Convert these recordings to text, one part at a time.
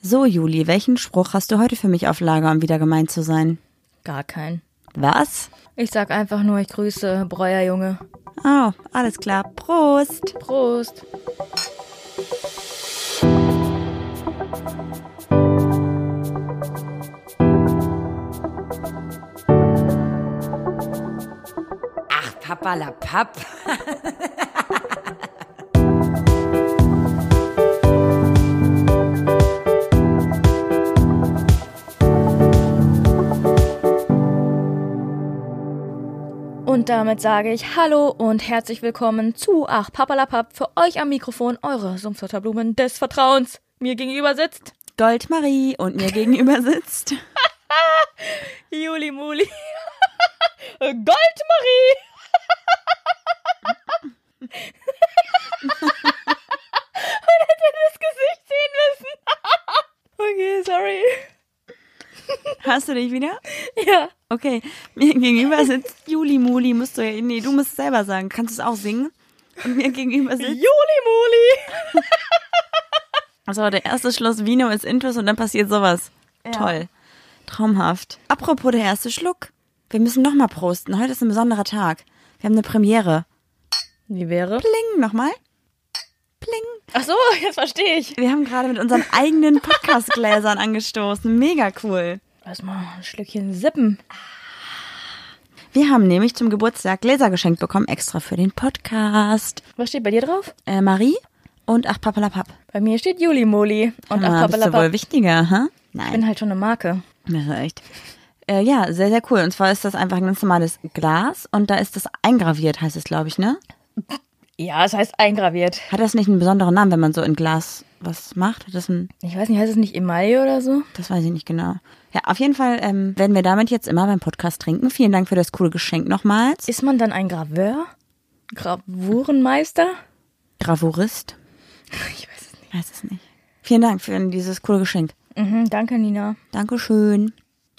So, Juli, welchen Spruch hast du heute für mich auf Lager, um wieder gemein zu sein? Gar kein. Was? Ich sag einfach nur, ich grüße Breuerjunge. Oh, alles klar. Prost. Prost. Ach, Papa la Papp. Und damit sage ich Hallo und herzlich willkommen zu Ach Papalapap für euch am Mikrofon, eure Sumpfzotterblumen des Vertrauens. Mir gegenüber sitzt Goldmarie und mir gegenüber sitzt. Juli Muli. Goldmarie. und hätte das Gesicht sehen müssen. okay, sorry. Hast du dich wieder? Ja. Okay, mir gegenüber sitzt Juli Muli. Musst du ja, nee, du musst es selber sagen. Kannst du es auch singen? Und mir gegenüber sitzt. Juli Muli. Also der erste Schluss Vino ist Intus und dann passiert sowas. Toll. Traumhaft. Apropos der erste Schluck. Wir müssen nochmal prosten. Heute ist ein besonderer Tag. Wir haben eine Premiere. Wie wäre? Pling, nochmal. Pling. Ach so, jetzt verstehe ich. Wir haben gerade mit unseren eigenen Podcast-Gläsern angestoßen. Mega cool. Lass mal ein Schlückchen sippen. Wir haben nämlich zum Geburtstag Gläser geschenkt bekommen, extra für den Podcast. Was steht bei dir drauf? Äh, Marie und Ach Papalapap. Bei mir steht Juli Moli. Und Ah, ach, bist du wohl Papalapap. wichtiger, hä? Ich Nein. bin halt schon eine Marke. Ja, echt. Äh, ja, sehr, sehr cool. Und zwar ist das einfach ein ganz normales Glas und da ist das eingraviert, heißt es, glaube ich, ne? Ja, es heißt eingraviert. Hat das nicht einen besonderen Namen, wenn man so in Glas was macht? Hat das ein, Ich weiß nicht, heißt es nicht Emaille oder so? das weiß ich nicht genau. Ja, auf jeden Fall ähm, werden wir damit jetzt immer beim Podcast trinken. Vielen Dank für das coole Geschenk nochmals. Ist man dann ein Graveur? Gravurenmeister? Gravurist? Ich weiß es nicht. Weiß es nicht. Vielen Dank für dieses coole Geschenk. Mhm, danke, Nina. Dankeschön.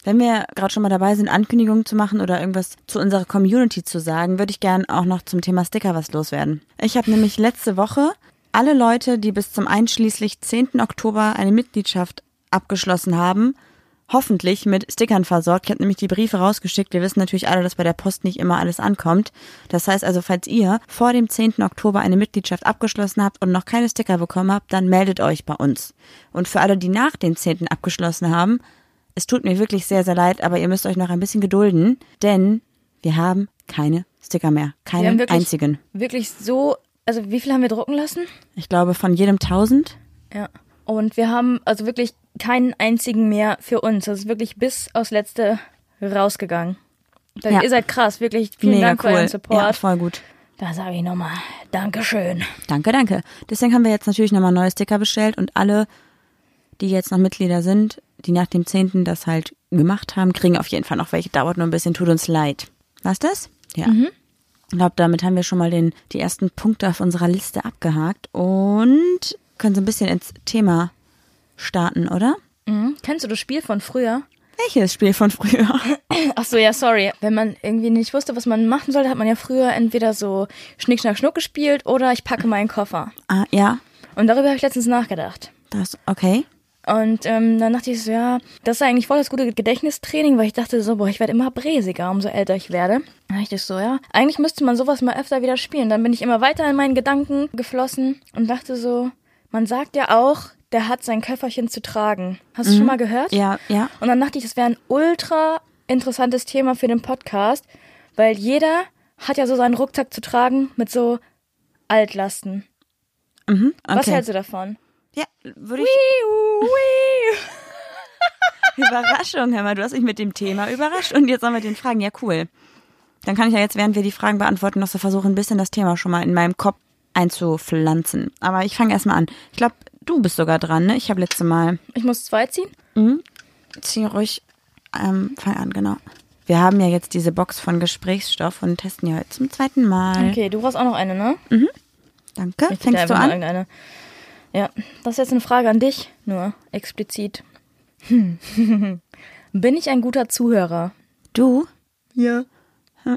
Wenn wir gerade schon mal dabei sind, Ankündigungen zu machen oder irgendwas zu unserer Community zu sagen, würde ich gern auch noch zum Thema Sticker was loswerden. Ich habe nämlich letzte Woche alle Leute, die bis zum einschließlich 10. Oktober eine Mitgliedschaft abgeschlossen haben, hoffentlich mit Stickern versorgt. Ich habe nämlich die Briefe rausgeschickt. Wir wissen natürlich alle, dass bei der Post nicht immer alles ankommt. Das heißt also, falls ihr vor dem 10. Oktober eine Mitgliedschaft abgeschlossen habt und noch keine Sticker bekommen habt, dann meldet euch bei uns. Und für alle, die nach dem 10. abgeschlossen haben, es tut mir wirklich sehr, sehr leid, aber ihr müsst euch noch ein bisschen gedulden, denn wir haben keine Sticker mehr. Wir Keinen wirklich, einzigen. Wirklich so, also wie viel haben wir drucken lassen? Ich glaube, von jedem 1000. Ja. Und wir haben also wirklich keinen einzigen mehr für uns. Das ist wirklich bis aufs Letzte rausgegangen. Da- Ja. Ihr seid krass, wirklich. Vielen Mega Dank für cool. euren Ja, Support. voll gut. Da sage ich nochmal Dankeschön. Danke, danke. Deswegen haben wir jetzt natürlich nochmal neue Sticker bestellt und alle, die jetzt noch Mitglieder sind, die nach dem 10. das halt gemacht haben, kriegen auf jeden Fall noch welche. Dauert nur ein bisschen, tut uns leid. Was das? Ja. Ich glaube, damit haben wir schon mal den, die ersten Punkte auf unserer Liste abgehakt und können so ein bisschen ins Thema starten, oder? Mhm. Kennst du das Spiel von früher? Welches Spiel von früher? Ach so, ja, sorry. Wenn man irgendwie nicht wusste, was man machen sollte, hat man ja früher entweder so Schnick, Schnack, Schnuck gespielt oder ich packe meinen Koffer. ah, ja, Und darüber habe ich letztens nachgedacht. das, okay. Und ähm, dann dachte ich so, ja, das ist eigentlich voll das gute Gedächtnistraining, weil ich dachte so, boah, ich werde immer bräsiger, umso älter ich werde. Dann dachte ich so, ja, eigentlich müsste man sowas mal öfter wieder spielen. Dann bin ich immer weiter in meinen Gedanken geflossen und dachte so, man sagt ja auch, der hat sein Köfferchen zu tragen. Hast du schon mal gehört? Ja, ja. Und dann dachte ich, das wäre ein ultra interessantes Thema für den Podcast, weil jeder hat ja so seinen Rucksack zu tragen mit so Altlasten. Mhm, okay. Was hältst du davon? Ja, würde ich. Wiu, wiu. Überraschung, hör mal, du hast mich mit dem Thema überrascht und jetzt sollen wir den Fragen. Ja, cool. Dann kann ich ja jetzt, während wir die Fragen beantworten, noch so versuchen, ein bisschen das Thema schon mal in meinem Kopf einzupflanzen. Aber ich fange erstmal an. Ich glaube, du bist sogar dran, ne? Ich habe letzte Mal. Ich muss zwei ziehen. Zieh ruhig. Ähm, fang an, genau. Wir haben ja jetzt diese Box von Gesprächsstoff und testen ja heute zum zweiten Mal. Okay, du brauchst auch noch eine, ne? Danke. Ich Fängst du an? Irgendeine. Ja, das ist jetzt eine Frage an dich, nur explizit. Hm. Bin ich ein guter Zuhörer? Du? Ja.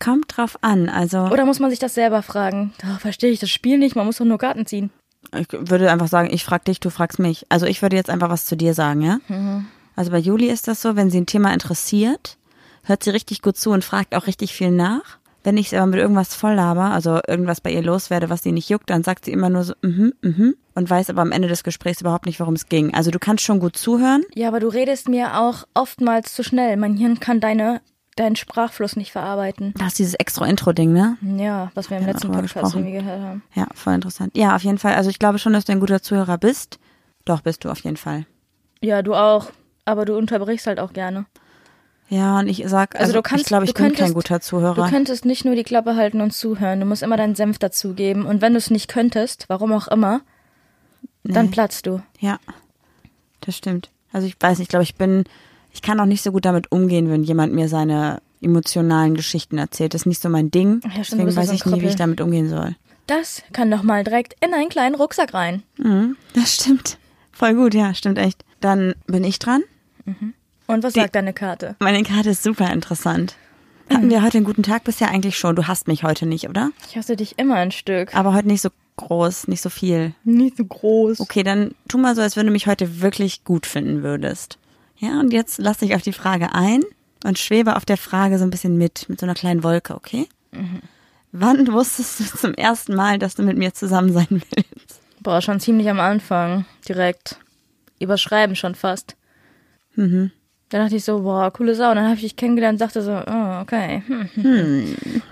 Kommt drauf an. Also, Oder muss man sich das selber fragen? Da verstehe ich das Spiel nicht, man muss doch nur Karten ziehen. Ich würde einfach sagen, ich frag dich, du fragst mich. Also ich würde jetzt einfach was zu dir sagen, ja? Also bei Juli ist das so, wenn sie ein Thema interessiert, hört sie richtig gut zu und fragt auch richtig viel nach. Wenn ich sie aber mit irgendwas voll laber, also irgendwas bei ihr loswerde, was sie nicht juckt, dann sagt sie immer nur so, mhm, mhm, und weiß aber am Ende des Gesprächs überhaupt nicht, worum es ging. Also du kannst schon gut zuhören. Ja, aber du redest mir auch oftmals zu schnell. Mein Hirn kann deine, deinen Sprachfluss nicht verarbeiten. Da ist dieses extra Intro-Ding, ne? Ja, was wir im Ja, letzten Podcast irgendwie gehört haben. Ja, voll interessant. Ja, auf jeden Fall. Also ich glaube schon, dass du ein guter Zuhörer bist. Doch, bist du auf jeden Fall. Ja, du auch. Aber du unterbrichst halt auch gerne. Ja, und ich sag, also, Also du kannst- ich glaube, ich du bin kein könntest- guter Zuhörer. Du könntest nicht nur die Klappe halten und zuhören. Du musst immer deinen Senf dazugeben. Und wenn du es nicht könntest, warum auch immer, dann Nee. platzt du. Ja, das stimmt. Also ich weiß nicht, ich glaube, ich bin, ich kann auch nicht so gut damit umgehen, wenn jemand mir seine emotionalen Geschichten erzählt. Das ist nicht so mein Ding. Ja, stimmt, Deswegen weiß so ich nie, wie ich damit umgehen soll. Das kann doch mal direkt in einen kleinen Rucksack rein. Mhm, das stimmt. Voll gut, ja, stimmt echt. Dann bin ich dran. Und was Die- sagt deine Karte? Meine Karte ist super interessant. Hatten wir heute einen guten Tag bisher eigentlich schon? Du hast mich heute nicht, oder? Ich hasse dich immer ein Stück. Aber heute nicht so groß, nicht so viel. Nicht so groß. Okay, dann tu mal so, als wenn du mich heute wirklich gut finden würdest. Ja, und jetzt lass dich auf die Frage ein und schwebe auf der Frage so ein bisschen mit, mit so einer kleinen Wolke, okay? Wann wusstest du zum ersten Mal, dass du mit mir zusammen sein willst? Boah, schon ziemlich am Anfang. Direkt. Überschreiben schon fast. Mhm. Da dachte ich so, boah, coole Sau. Und dann habe ich dich kennengelernt und dachte so, oh, okay. Hm.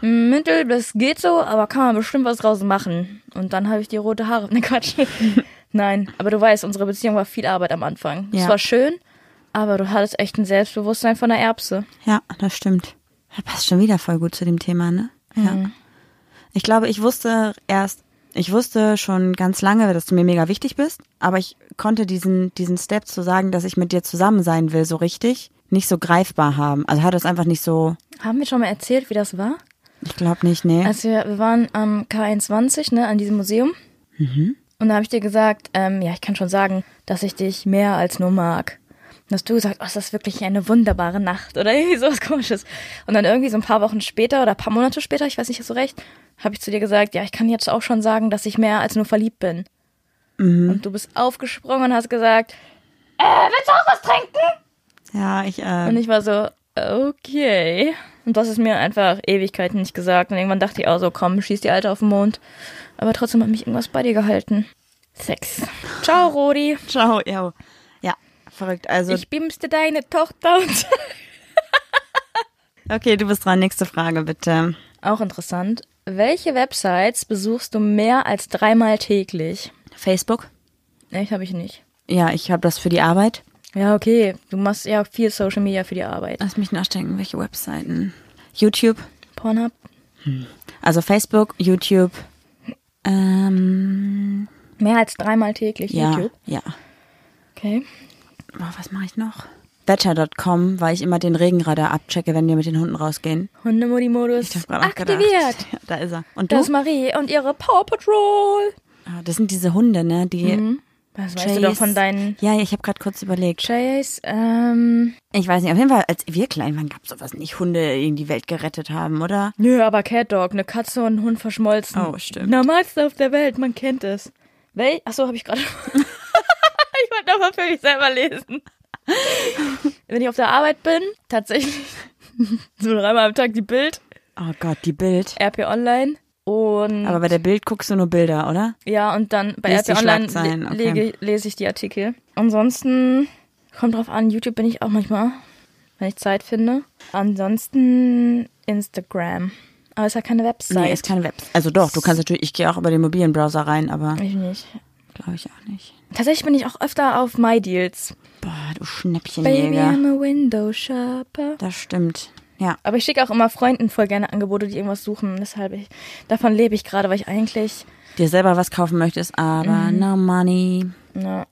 hm. Mittel, das geht so, aber kann man bestimmt was draus machen. Und dann habe ich die rote Haare. Ne, Quatsch. Nein, aber du weißt, unsere Beziehung war viel Arbeit am Anfang. Es Ja. war schön, aber du hattest echt ein Selbstbewusstsein von der Erbse. Ja, das stimmt. Das passt schon wieder voll gut zu dem Thema, ne? Ja. Ich glaube, ich wusste erst, ich wusste schon ganz lange, dass du mir mega wichtig bist, aber ich konnte diesen, diesen Step zu sagen, dass ich mit dir zusammen sein will, so richtig, nicht so greifbar haben. Also hat es einfach nicht so, Haben wir schon mal erzählt, wie das war? ich glaube nicht, nee. Als wir, wir waren am K21, ne, an diesem Museum. Und da habe ich dir gesagt, ähm, ja, ich kann schon sagen, dass ich dich mehr als nur mag. Und hast du gesagt, oh, ist das wirklich eine wunderbare Nacht oder irgendwie sowas komisches. Und dann irgendwie so ein paar Wochen später oder ein paar Monate später, ich weiß nicht so recht, habe ich zu dir gesagt, ja, ich kann jetzt auch schon sagen, dass ich mehr als nur verliebt bin. Und du bist aufgesprungen und hast gesagt, äh, willst du auch was trinken? ja, ich, äh, Und ich war so, okay. Und das ist mir einfach Ewigkeiten nicht gesagt. Und irgendwann dachte ich auch so, komm, schieß die Alte auf den Mond. Aber trotzdem hat mich irgendwas bei dir gehalten. Sex. Ciao, Rodi. ciao, ja. Verrückt. Also, Ich beamste deine Tochter. Und okay, du bist dran. Nächste Frage, bitte. auch interessant. Welche Websites besuchst du mehr als dreimal täglich? Facebook? Nee, habe ich nicht. Ja, ich habe das für die Arbeit. Ja, okay. Du machst ja viel Social Media für die Arbeit. Lass mich nachdenken, welche Webseiten. YouTube, Pornhub? also Facebook, YouTube, ähm, Mehr als dreimal täglich ja, YouTube. ja. Okay. Oh, was mache ich noch? Better.com, weil ich immer den Regenradar abchecke, wenn wir mit den Hunden rausgehen. Hundemodi-Modus aktiviert. Ja, da ist er. Und du? Das ist Marie und ihre Paw Patrol. Ah, das sind diese Hunde, ne? Die Mhm. Das weißt du doch von deinen Ja, ja, ich habe gerade kurz überlegt. Chase. Ähm, Ich weiß nicht, auf jeden Fall, als wir klein waren, gab es sowas nicht. Hunde in die Welt gerettet haben, oder? nö, aber Cat Dog, eine Katze und ein Hund verschmolzen. Oh, stimmt. Normalste auf der Welt, man kennt es. Wel Achso, habe ich gerade. nochmal für mich selber lesen. Wenn ich auf der Arbeit bin, tatsächlich so dreimal am Tag die Bild, Oh Gott, die Bild. RP Online und Aber bei der Bild guckst du nur Bilder, oder? ja, und dann bei Liest RP Online le okay. lege, lese ich die Artikel. Ansonsten kommt drauf an, YouTube bin ich auch manchmal, wenn ich Zeit finde. Ansonsten Instagram. Aber ist ja keine Website. Nee, ist keine Web. Also doch, du kannst natürlich, ich gehe auch über den mobilen Browser rein, aber Ich nicht. glaube ich auch nicht. Tatsächlich bin ich auch öfter auf MyDeals. Boah, du Baby, Schnäppchenjäger. I'm a window shopper. Das stimmt. Ja. Aber ich schicke auch immer Freunden voll gerne Angebote, die irgendwas suchen. Deshalb, ich, davon lebe ich gerade, weil ich eigentlich, Dir selber was kaufen möchtest, aber no money. na.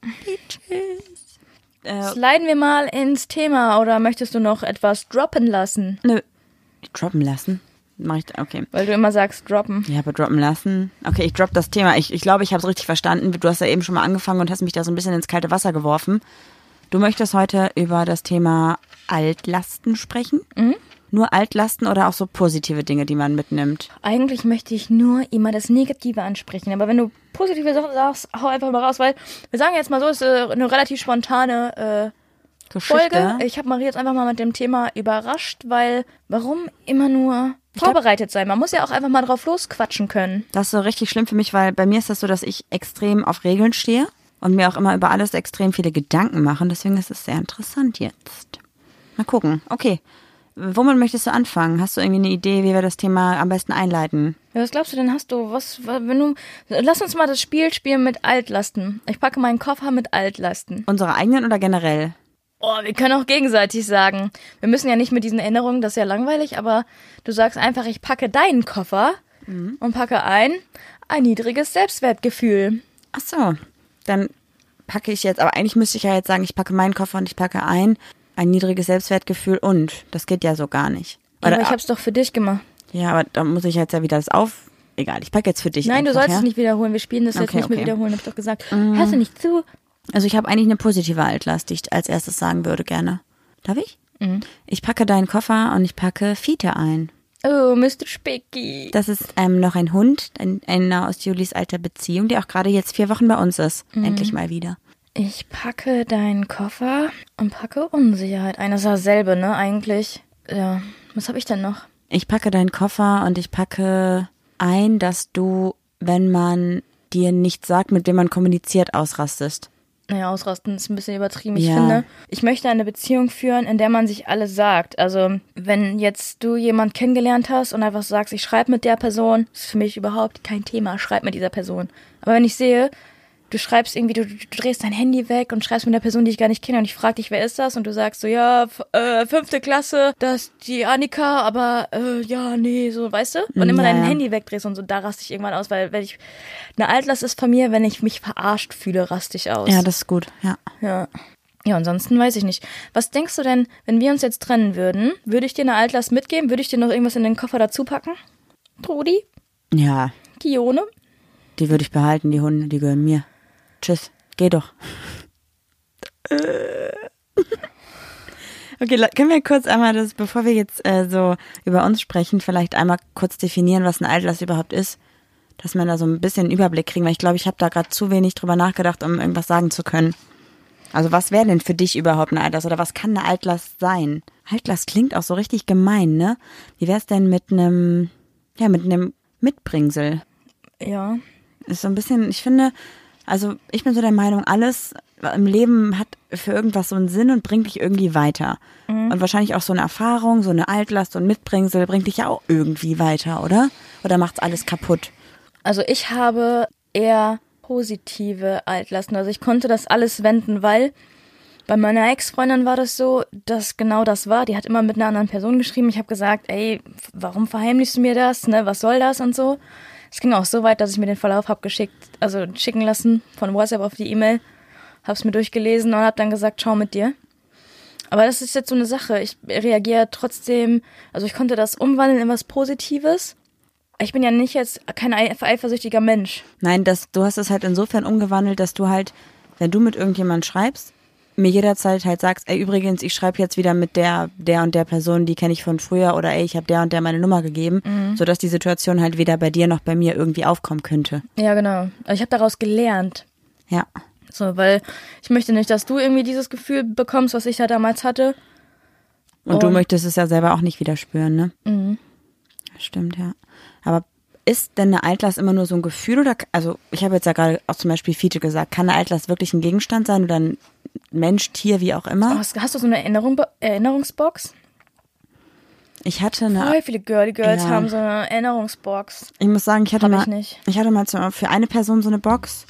Äh, Sliden wir mal ins Thema oder möchtest du noch etwas droppen lassen? nö. Droppen lassen. Mach ich, okay. Weil du immer sagst droppen. Ja, aber droppen lassen. Okay, ich drop das Thema. Ich, ich glaube, ich habe es richtig verstanden. Du hast ja eben schon mal angefangen und hast mich da so ein bisschen ins kalte Wasser geworfen. Du möchtest heute über das Thema Altlasten sprechen. nur Altlasten oder auch so positive Dinge, die man mitnimmt? Eigentlich möchte ich nur immer das Negative ansprechen. Aber wenn du positive Sachen sagst, hau einfach mal raus, weil wir sagen jetzt mal so, es ist äh, eine relativ spontane äh, Folge. Ich habe Marie jetzt einfach mal mit dem Thema überrascht, weil warum immer nur vorbereitet sein? Man muss ja auch einfach mal drauf losquatschen können. Das ist so richtig schlimm für mich, weil bei mir ist das so, dass ich extrem auf Regeln stehe und mir auch immer über alles extrem viele Gedanken machen. Deswegen ist es sehr interessant jetzt. Mal gucken. Okay. Womit möchtest du anfangen? Hast du irgendwie eine Idee, wie wir das Thema am besten einleiten? Ja, was glaubst du denn? Hast du was, wenn du, lass uns mal das Spiel spielen mit Altlasten. Ich packe meinen Koffer mit Altlasten. Unsere eigenen oder generell? Oh, wir können auch gegenseitig sagen. Wir müssen ja nicht mit diesen Erinnerungen, das ist ja langweilig, aber du sagst einfach, ich packe deinen Koffer mhm. und packe ein, ein niedriges Selbstwertgefühl. Ach so, dann packe ich jetzt, aber eigentlich müsste ich ja jetzt sagen, ich packe meinen Koffer und ich packe ein, ein niedriges Selbstwertgefühl und. Das geht ja so gar nicht. Oder, aber ich hab's doch für dich gemacht. Ja, aber da muss ich jetzt ja wieder das auf. Egal, ich packe jetzt für dich. Nein, du sollst ja? es nicht wiederholen. Wir spielen das Okay, jetzt nicht okay. mehr wiederholen, hab ich doch gesagt. Hörst du nicht zu? Also ich habe eigentlich eine positive Altlast, die ich als erstes sagen würde gerne. Darf ich? Mhm. Ich packe deinen Koffer und ich packe Fiete ein. Oh, Mr. Spicky. Das ist ähm, noch ein Hund, ein, einer aus Julis alter Beziehung, der auch gerade jetzt vier Wochen bei uns ist. Endlich mal wieder. Ich packe deinen Koffer und packe Unsicherheit ein. Das ist dasselbe, ne, eigentlich. Ja, was habe ich denn noch? Ich packe deinen Koffer und ich packe ein, dass du, wenn man dir nichts sagt, mit wem man kommuniziert, ausrastest. Naja, ausrasten ist ein bisschen übertrieben. Ich Ja. finde, ich möchte eine Beziehung führen, in der man sich alles sagt. Also, wenn jetzt du jemand kennengelernt hast und einfach sagst, ich schreibe mit der Person, ist für mich überhaupt kein Thema, schreib mit dieser Person. Aber wenn ich sehe, du schreibst irgendwie, du, du drehst dein Handy weg und schreibst mit einer Person, die ich gar nicht kenne und ich frage dich, wer ist das? Und du sagst so, ja, äh, fünfte Klasse, das ist die Annika, aber äh, ja, nee, so, weißt du? Und immer Ja, dein. Handy wegdrehst und so, da raste ich irgendwann aus, weil wenn ich, eine Altlast ist von mir, wenn ich mich verarscht fühle, raste ich aus. Ja, das ist gut. Ja. Ja. Ja, ansonsten weiß ich nicht. Was denkst du denn, wenn wir uns jetzt trennen würden? Würde ich dir eine Altlast mitgeben? Würde ich dir noch irgendwas in den Koffer dazu packen? Trudi? Ja, Kione? die würde ich behalten, die Hunde, die gehören mir. Tschüss. Geh doch. Okay, le- können wir kurz einmal das, bevor wir jetzt äh, so über uns sprechen, vielleicht einmal kurz definieren, was ein Altlast überhaupt ist, dass wir da so ein bisschen einen Überblick kriegen, weil ich glaube, ich habe da gerade zu wenig drüber nachgedacht, um irgendwas sagen zu können. Also was wäre denn für dich überhaupt eine Altlast oder was kann eine Altlast sein? Altlast klingt auch so richtig gemein, ne? Wie wär's denn mit einem, ja, mit einem Mitbringsel? Ja. ist so ein bisschen, ich finde, also ich bin so der Meinung, alles im Leben hat für irgendwas so einen Sinn und bringt dich irgendwie weiter. Und wahrscheinlich auch so eine Erfahrung, so eine Altlast und Mitbringsel bringt dich ja auch irgendwie weiter, oder? Oder macht's alles kaputt? Also ich habe eher positive Altlasten. Also ich konnte das alles wenden, weil bei meiner Ex-Freundin war das so, dass genau das war. Die hat immer mit einer anderen Person geschrieben. Ich habe gesagt, ey, warum verheimlichst du mir das? Ne, was soll das und so. Es ging auch so weit, dass ich mir den Verlauf habe geschickt, also schicken lassen von WhatsApp auf die E-Mail, hab's mir durchgelesen und hab dann gesagt, schau mit dir. Aber das ist jetzt so eine Sache. Ich reagiere trotzdem, also ich konnte das umwandeln in was Positives. Ich bin ja nicht jetzt kein ei- eifersüchtiger Mensch. Nein, das, du hast es halt insofern umgewandelt, dass du halt, wenn du mit irgendjemand schreibst, mir jederzeit halt sagst, ey, übrigens, ich schreibe jetzt wieder mit der, der und der Person, die kenne ich von früher oder ey, ich habe der und der meine Nummer gegeben, sodass die Situation halt weder bei dir noch bei mir irgendwie aufkommen könnte. Ja, genau. Also ich habe daraus gelernt. Ja. So, weil ich möchte nicht, dass du irgendwie dieses Gefühl bekommst, was ich da damals hatte. Und, du Und- möchtest es ja selber auch nicht wieder spüren, ne? Mhm. Stimmt, ja. Aber ist denn eine Altlast immer nur so ein Gefühl oder, also ich habe jetzt ja gerade auch zum Beispiel Fiete gesagt, kann eine Altlast wirklich ein Gegenstand sein oder ein Mensch, Tier, wie auch immer? hast, hast du so eine Erinnerung, Erinnerungsbox? Ich hatte eine, Voll viele Girly Girls Ja. haben so eine Erinnerungsbox. ich muss sagen, ich hatte Hab mal, ich nicht. ich hatte mal für eine Person so eine Box,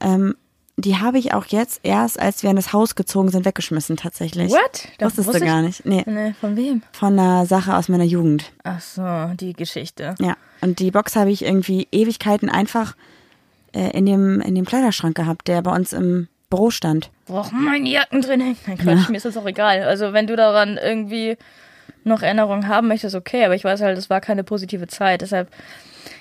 ähm, die habe ich auch jetzt erst, als wir in das Haus gezogen sind, weggeschmissen tatsächlich. What? Das Wusstest wusste du gar nicht. Nee, Ne, von wem? von einer Sache aus meiner Jugend. Ach so, die Geschichte. Ja, und die Box habe ich irgendwie Ewigkeiten einfach äh, in, dem, in dem Kleiderschrank gehabt, der bei uns im Büro stand. Brauchen meine Jacken drin hängen? Nein, Quatsch, mir ist das auch egal. Also wenn du daran irgendwie noch Erinnerungen haben möchtest, okay, aber ich weiß halt, es war keine positive Zeit. Deshalb,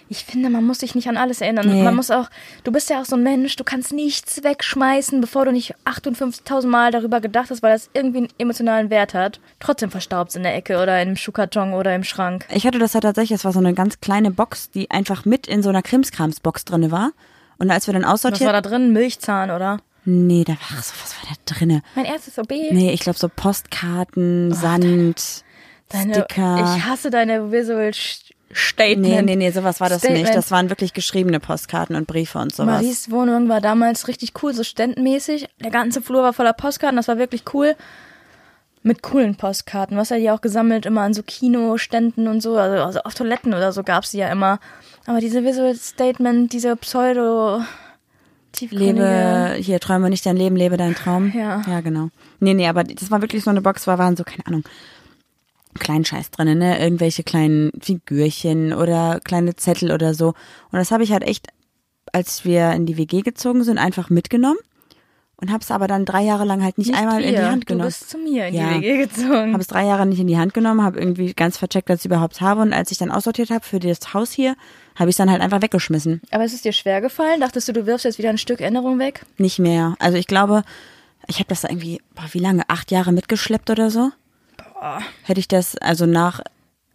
Ich finde, man muss sich nicht an alles erinnern. Nee. Man muss auch, du bist ja auch so ein Mensch, du kannst nichts wegschmeißen, bevor du nicht 58.000 Mal darüber gedacht hast, weil das irgendwie einen emotionalen Wert hat. Trotzdem verstaubt in der Ecke oder im Schuhkarton oder im Schrank. Ich hatte das ja tatsächlich, es war so eine ganz kleine Box, die einfach mit in so einer Krimskrams-Box drinne war. Und als wir dann Was war aussortiert. da drin? Milchzahn, oder? Nee, da war ach so, was war da drinne? Mein erstes OB. Nee, ich glaube so Postkarten, Sand, Deine, Sticker. Ich hasse deine Visual Statement. Nee, nee, nee, sowas war das Statement. nicht. Das waren wirklich geschriebene Postkarten und Briefe und sowas. Maries Wohnung war damals richtig cool, so ständenmäßig. Der ganze Flur war voller Postkarten, das war wirklich cool. Mit coolen Postkarten. Was hat die auch gesammelt, immer an so Kinoständen und so. Also, also auf Toiletten oder so gab's die ja immer. Aber diese Visual Statement, diese Pseudo Lebe, hier, träume nicht dein Leben, lebe deinen Traum. Ja. Ja, genau. Nee, nee, aber das war wirklich so eine Box, war, waren so, keine Ahnung, kleinen Scheiß drin, ne? Irgendwelche kleinen Figürchen oder kleine Zettel oder so. Und das habe ich halt echt, als wir in die WG gezogen sind, einfach mitgenommen und habe es aber dann drei Jahre lang halt nicht, Nicht einmal in die. Hand genommen. Du bist zu mir in Ja. die WG gezogen. Habe es drei Jahre nicht in die Hand genommen, habe irgendwie ganz vercheckt, dass ich überhaupt habe. Und als ich dann aussortiert habe für das Haus hier, habe ich es dann halt einfach weggeschmissen. Aber ist es dir schwer gefallen? Dachtest du, du wirfst jetzt wieder ein Stück Erinnerung weg? Nicht mehr. Also ich glaube, ich habe das da irgendwie, boah, wie lange? Acht Jahre mitgeschleppt oder so? Hätte ich das, also nach,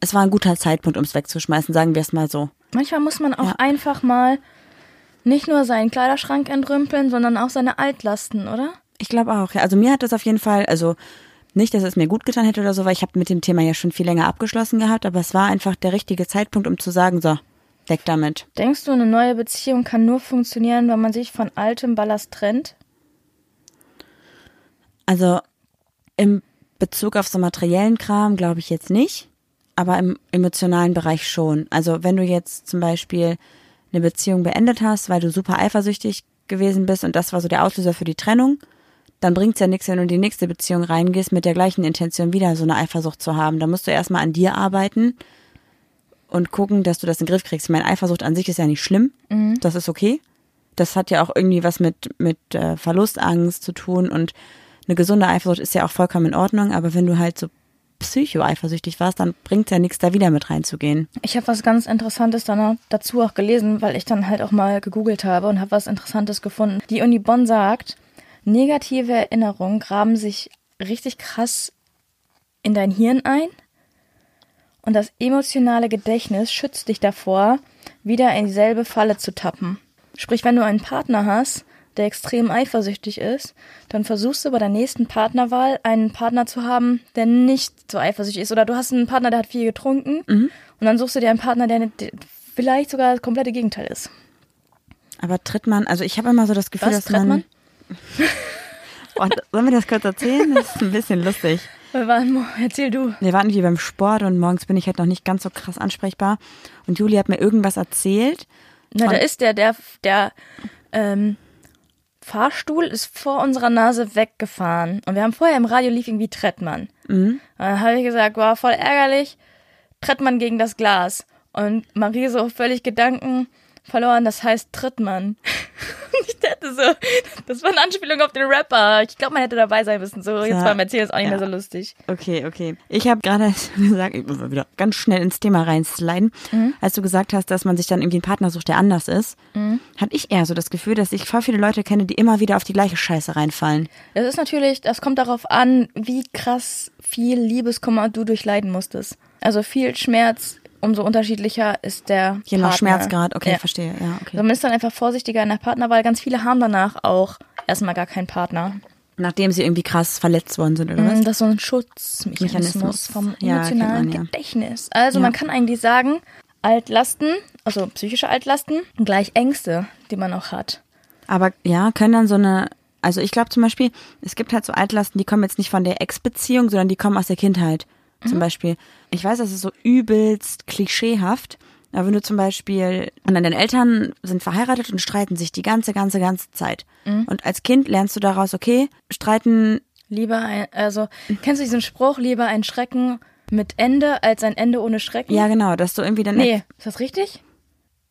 es war ein guter Zeitpunkt, um es wegzuschmeißen, sagen wir es mal so. Manchmal muss man auch Ja. einfach mal nicht nur seinen Kleiderschrank entrümpeln, sondern auch seine Altlasten, oder? Ich glaube auch, ja. Also mir hat das auf jeden Fall, also nicht, dass es mir gut getan hätte oder so, weil ich habe mit dem Thema ja schon viel länger abgeschlossen gehabt, aber es war einfach der richtige Zeitpunkt, um zu sagen, so, weg damit. Denkst du, eine neue Beziehung kann nur funktionieren, wenn man sich von altem Ballast trennt? Also im Bezug auf so materiellen Kram glaube ich jetzt nicht, aber im emotionalen Bereich schon. Also wenn du jetzt zum Beispiel eine Beziehung beendet hast, weil du super eifersüchtig gewesen bist und das war so der Auslöser für die Trennung, dann bringt's ja nichts, wenn du in die nächste Beziehung reingehst mit der gleichen Intention wieder so eine Eifersucht zu haben. Da musst du erstmal an dir arbeiten und gucken, dass du das in den Griff kriegst. Ich meine, Eifersucht an sich ist ja nicht schlimm. Das ist okay. Das hat ja auch irgendwie was mit, mit äh, Verlustangst zu tun und eine gesunde Eifersucht ist ja auch vollkommen in Ordnung, aber wenn du halt so psycho-eifersüchtig warst, dann bringt's ja nichts, da wieder mit reinzugehen. Ich habe was ganz Interessantes dann dazu auch gelesen, weil ich dann halt auch mal gegoogelt habe und habe was Interessantes gefunden. Die Uni Bonn sagt, negative Erinnerungen graben sich richtig krass in dein Hirn ein und das emotionale Gedächtnis schützt dich davor, wieder in dieselbe Falle zu tappen. Sprich, wenn du einen Partner hast, der extrem eifersüchtig ist, dann versuchst du bei der nächsten Partnerwahl einen Partner zu haben, der nicht so eifersüchtig ist. Oder du hast einen Partner, der hat viel getrunken und dann suchst du dir einen Partner, der vielleicht sogar das komplette Gegenteil ist. Aber tritt man, also ich habe immer so das Gefühl, Was, dass tritt man. man? Boah, sollen wir das kurz erzählen? Das ist ein bisschen lustig. Wir waren, erzähl du. Wir waren irgendwie beim Sport und morgens bin ich halt noch nicht ganz so krass ansprechbar. Und Juli hat mir irgendwas erzählt. Na, da ist der, der, der ähm, Fahrstuhl ist vor unserer Nase weggefahren. Und wir haben vorher im Radio lief irgendwie Trettmann. Und dann habe ich gesagt, war voll ärgerlich. Trettmann gegen das Glas. Und Marie so völlig Gedanken verloren, das heißt Trittmann. Und ich dachte so, das war eine Anspielung auf den Rapper. Ich glaube, man hätte dabei sein müssen. So, jetzt Ja. Erzählen ist auch nicht Ja. mehr so lustig. Okay, okay. Ich habe gerade gesagt, ich muss mal wieder ganz schnell ins Thema reinsliden. Als du gesagt hast, dass man sich dann irgendwie einen Partner sucht, der anders ist, hatte ich eher so das Gefühl, dass ich voll viele Leute kenne, die immer wieder auf die gleiche Scheiße reinfallen. Das ist natürlich, das kommt darauf an, wie krass viel Liebeskummer du durchleiden musstest. Also viel Schmerz, umso unterschiedlicher ist der Je nach Partner. Schmerzgrad, okay, Ja. verstehe, ja, okay. Also man ist dann einfach vorsichtiger in der Partnerwahl. Ganz viele haben danach auch erstmal gar keinen Partner. Nachdem sie irgendwie krass verletzt worden sind, oder was? Mm, Das ist so ein Schutzmechanismus Mechanismus. vom Ja, emotionalen kennt man, ja. Gedächtnis. Also Ja. man kann eigentlich sagen, Altlasten, also psychische Altlasten, gleich Ängste, die man auch hat. Aber ja, können dann so eine, also ich glaube zum Beispiel, es gibt halt so Altlasten, die kommen jetzt nicht von der Ex-Beziehung, sondern die kommen aus der Kindheit. Zum Beispiel, ich weiß, das ist so übelst klischeehaft, aber wenn du zum Beispiel, und dann deine Eltern sind verheiratet und streiten sich die ganze, ganze, ganze Zeit. Und als Kind lernst du daraus, okay, streiten, Lieber ein, also, kennst du diesen Spruch, lieber ein Schrecken mit Ende als ein Ende ohne Schrecken? ja genau, dass du irgendwie dann Nee, ist das richtig?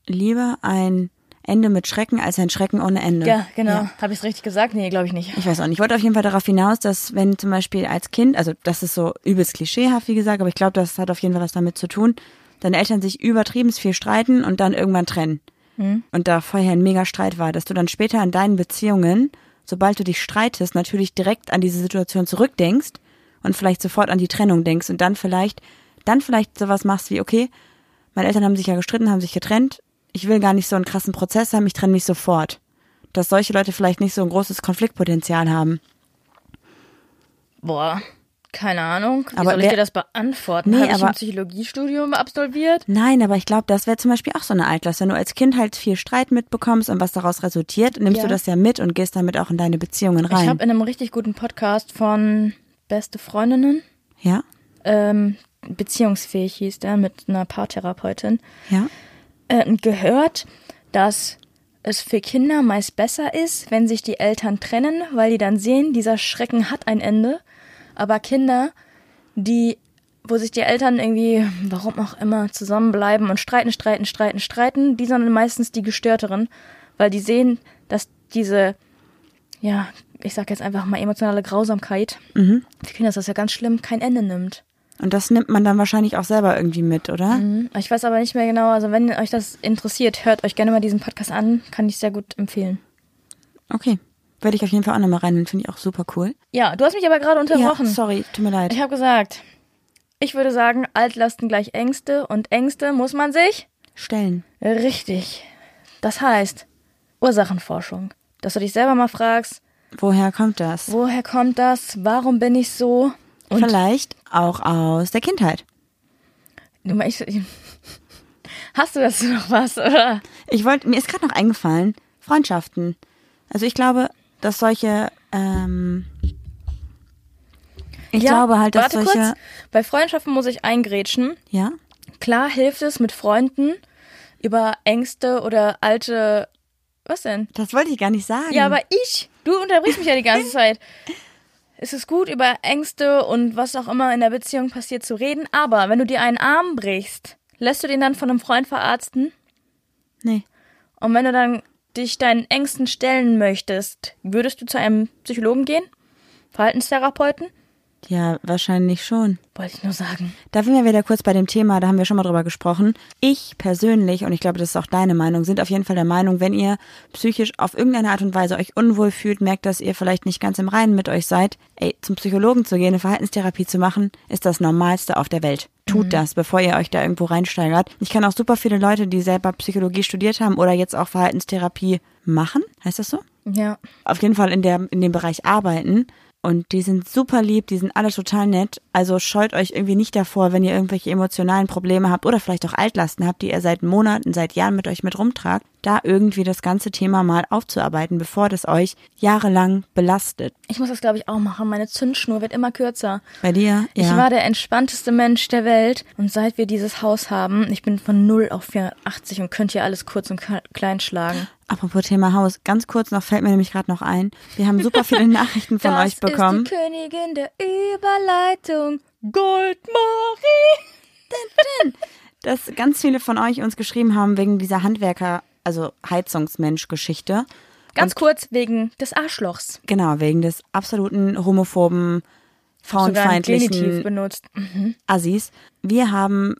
lieber ein Ende mit Schrecken als ein Schrecken ohne Ende. Ja, genau. Ja. Habe ich es richtig gesagt? Nee, glaube ich nicht. Ich weiß auch nicht. Ich wollte auf jeden Fall darauf hinaus, dass wenn zum Beispiel als Kind, also das ist so übelst klischeehaft, wie gesagt, aber ich glaube, das hat auf jeden Fall was damit zu tun, deine Eltern sich übertrieben viel streiten und dann irgendwann trennen. Und da vorher ein mega Streit war, dass du dann später in deinen Beziehungen, sobald du dich streitest, natürlich direkt an diese Situation zurückdenkst und vielleicht sofort an die Trennung denkst und dann vielleicht, dann vielleicht sowas machst wie, okay, meine Eltern haben sich ja gestritten, haben sich getrennt, ich will gar nicht so einen krassen Prozess haben, ich trenne mich sofort. Dass solche Leute vielleicht nicht so ein großes Konfliktpotenzial haben. Boah, keine Ahnung. Wie Aber soll ich dir das beantworten? Nee, Habe ich ein Psychologiestudium absolviert? Nein, aber ich glaube, das wäre zum Beispiel auch so eine Altlast. Wenn du als Kind halt viel Streit mitbekommst und was daraus resultiert, nimmst Ja. du das ja mit und gehst damit auch in deine Beziehungen Ich rein. habe in einem richtig guten Podcast von Beste Freundinnen, ja, ähm, beziehungsfähig hieß der, mit einer Paartherapeutin, ja. Äh, gehört, dass es für Kinder meist besser ist, wenn sich die Eltern trennen, weil die dann sehen, dieser Schrecken hat ein Ende. Aber Kinder, die, wo sich die Eltern irgendwie, warum auch immer, zusammenbleiben und streiten, streiten, streiten, streiten, die sind meistens die Gestörteren, weil die sehen, dass diese, ja, ich sag jetzt einfach mal emotionale Grausamkeit, für Kinder ist das ja ganz schlimm, kein Ende nimmt. Und das nimmt man dann wahrscheinlich auch selber irgendwie mit, oder? Mhm. Ich weiß aber nicht mehr genau, also wenn euch das interessiert, hört euch gerne mal diesen Podcast an, kann ich sehr gut empfehlen. Okay. Werde ich auf jeden Fall auch nochmal rein, finde ich auch super cool. Ja, du hast mich aber gerade unterbrochen. Ja, sorry, tut mir leid. ich habe gesagt, ich würde sagen, Altlasten gleich Ängste und Ängste muss man sich Stellen. richtig. Das heißt, Ursachenforschung. Dass du dich selber mal fragst, Woher kommt das? woher kommt das? Warum bin ich so? Und Vielleicht auch aus der Kindheit. hast du dazu noch was, oder? Ich wollte, mir ist gerade noch eingefallen, Freundschaften. Also ich glaube, dass solche, ähm, ich glaube halt, dass warte solche, kurz. Bei Freundschaften muss ich eingrätschen. ja, Klar hilft es mit Freunden über Ängste oder alte. Was denn? das wollte ich gar nicht sagen. Ja, aber ich. Du unterbrichst mich ja die ganze Zeit. Es ist gut, über Ängste und was auch immer in der Beziehung passiert zu reden, aber wenn du dir einen Arm brichst, lässt du den dann von einem Freund verarzten? nee. Und wenn du dann dich deinen Ängsten stellen möchtest, würdest du zu einem Psychologen gehen? Verhaltenstherapeuten? Ja, wahrscheinlich schon. Wollte ich nur sagen. Da sind wir wieder kurz bei dem Thema, da haben wir schon mal drüber gesprochen. Ich persönlich, und ich glaube, das ist auch deine Meinung, sind auf jeden Fall der Meinung, wenn ihr psychisch auf irgendeine Art und Weise euch unwohl fühlt, merkt, dass ihr vielleicht nicht ganz im Reinen mit euch seid, ey, zum Psychologen zu gehen, eine Verhaltenstherapie zu machen, ist das Normalste auf der Welt. Tut das, bevor ihr euch da irgendwo reinsteigert. Ich kann auch super viele Leute, die selber Psychologie studiert haben oder jetzt auch Verhaltenstherapie machen, heißt das so? Ja. auf jeden Fall in, der, in dem Bereich arbeiten. Und die sind super lieb, die sind alle total nett. Also scheut euch irgendwie nicht davor, wenn ihr irgendwelche emotionalen Probleme habt oder vielleicht auch Altlasten habt, die ihr seit Monaten, seit Jahren mit euch mit rumtragt, da irgendwie das ganze Thema mal aufzuarbeiten, bevor das euch jahrelang belastet. Ich muss das, glaube ich, auch machen. Meine Zündschnur wird immer kürzer. Bei dir? Ja. Ich war der entspannteste Mensch der Welt und seit wir dieses Haus haben, ich bin von 0 auf 84 und könnte hier alles kurz und klein schlagen. Apropos Thema Haus, ganz kurz noch, fällt mir nämlich gerade noch ein. Wir haben super viele Nachrichten von das euch bekommen. ist die Königin der Überleitung, Goldmarie. dass ganz viele von euch uns geschrieben haben wegen dieser Handwerker, also Heizungsmensch-Geschichte. Ganz kurz wegen des Arschlochs. Genau, wegen des absoluten homophoben, frauenfeindlichen benutzt. Assis. Wir haben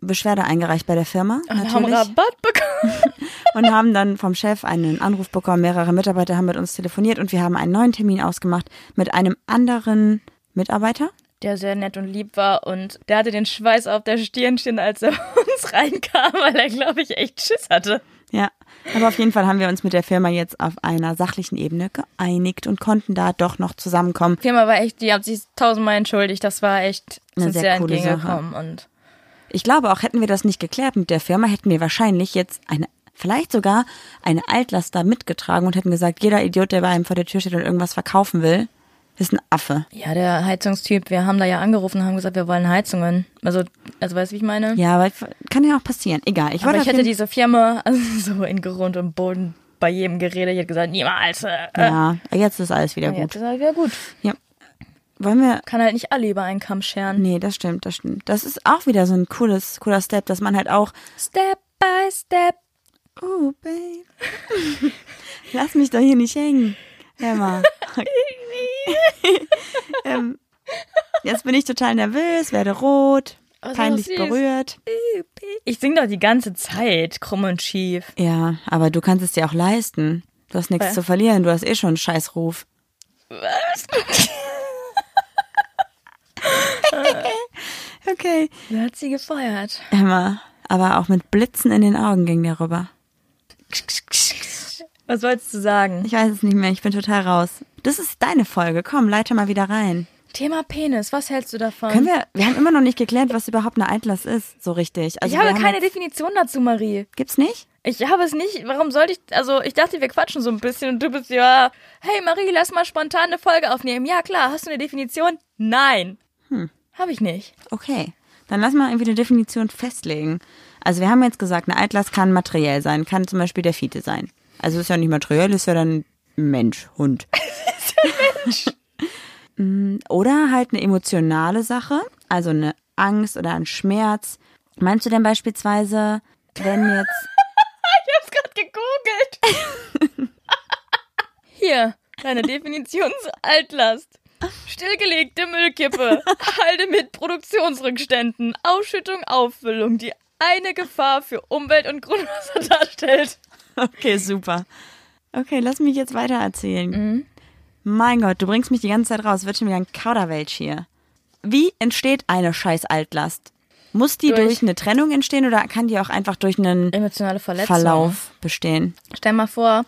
Beschwerde eingereicht bei der Firma Und haben natürlich Rabatt bekommen. und haben dann vom Chef einen Anruf bekommen. Mehrere Mitarbeiter haben mit uns telefoniert und wir haben einen neuen Termin ausgemacht mit einem anderen Mitarbeiter. Der sehr nett und lieb war und der hatte den Schweiß auf der Stirn stehen, als er uns reinkam, weil er, glaube ich, echt Schiss hatte. Ja, aber auf jeden Fall haben wir uns mit der Firma jetzt auf einer sachlichen Ebene geeinigt und konnten da doch noch zusammenkommen. Die Firma war echt, die hat sich tausendmal entschuldigt. Das war echt Eine sind sehr sehr coole entgegengekommen. Und Ich glaube auch, hätten wir das nicht geklärt mit der Firma, hätten wir wahrscheinlich jetzt eine, vielleicht sogar eine Altlast da mitgetragen und hätten gesagt, jeder Idiot, der bei einem vor der Tür steht und irgendwas verkaufen will, ist ein Affe. ja, der Heizungstyp, wir haben da ja angerufen und haben gesagt, wir wollen Heizungen. Also, also weißt du, wie ich meine? Ja, aber kann ja auch passieren. Egal. Ich Aber ich hätte diese Firma also so in Grund und Boden bei jedem geredet. Ich hätte gesagt, niemals. Äh, Ja, jetzt ist alles wieder ja, jetzt gut. ist halt wieder gut. Ja. Wollen wir. Kann halt nicht alle über einen Kamm scheren. Nee, das stimmt, das stimmt. Das ist auch wieder so ein cooles, cooler Step, dass man halt auch. Step by step. Oh, babe. Lass mich doch hier nicht hängen. Hör mal. ähm, jetzt bin ich total nervös, werde rot. Oh, peinlich berührt. Ich sing doch die ganze Zeit, krumm und schief. Ja, aber du kannst es dir auch leisten. Du hast nichts Ja. zu verlieren, du hast eh schon einen Scheißruf. Was? Okay. Wer hat sie gefeuert? Emma, aber auch mit Blitzen in den Augen ging der rüber. Was wolltest du sagen? Ich weiß es nicht mehr, ich bin total raus. Das ist deine Folge, komm, leite mal wieder rein. Thema Penis, was hältst du davon? Können wir, wir haben immer noch nicht geklärt, was überhaupt eine Eitlass ist, so richtig. Also ich habe keine Definition dazu, Marie. Gibt's nicht? Ich habe es nicht. Warum sollte ich. Also, ich dachte, wir quatschen so ein bisschen und du bist ja. Hey, Marie, lass mal spontan eine Folge aufnehmen. Ja, klar. Hast du eine Definition? Nein. Hm. Habe ich nicht. Okay, dann lass mal irgendwie eine Definition festlegen. Also wir haben jetzt gesagt, eine Eitlass kann materiell sein, kann zum Beispiel der Fiete sein. Also ist ja nicht materiell, ist ja dann Mensch, Hund. Mm, oder halt eine emotionale Sache, also eine Angst oder ein Schmerz. Meinst du denn beispielsweise, wenn jetzt Ich hab's gerade gegoogelt. Hier, deine Definition zu Altlast. Stillgelegte Müllkippe. Halde mit Produktionsrückständen. Ausschüttung, Auffüllung, die eine Gefahr für Umwelt und Grundwasser darstellt. Okay, super. Okay, lass mich jetzt weiter erzählen. Mhm. Mein Gott, du bringst mich die ganze Zeit raus. Wird schon wieder ein Kauderwelsch hier. Wie entsteht eine scheiß Altlast? Muss die durch, Durch- eine Trennung entstehen oder kann die auch einfach durch einen Emotionale Verletzung. Verlauf bestehen? Stell mal vor,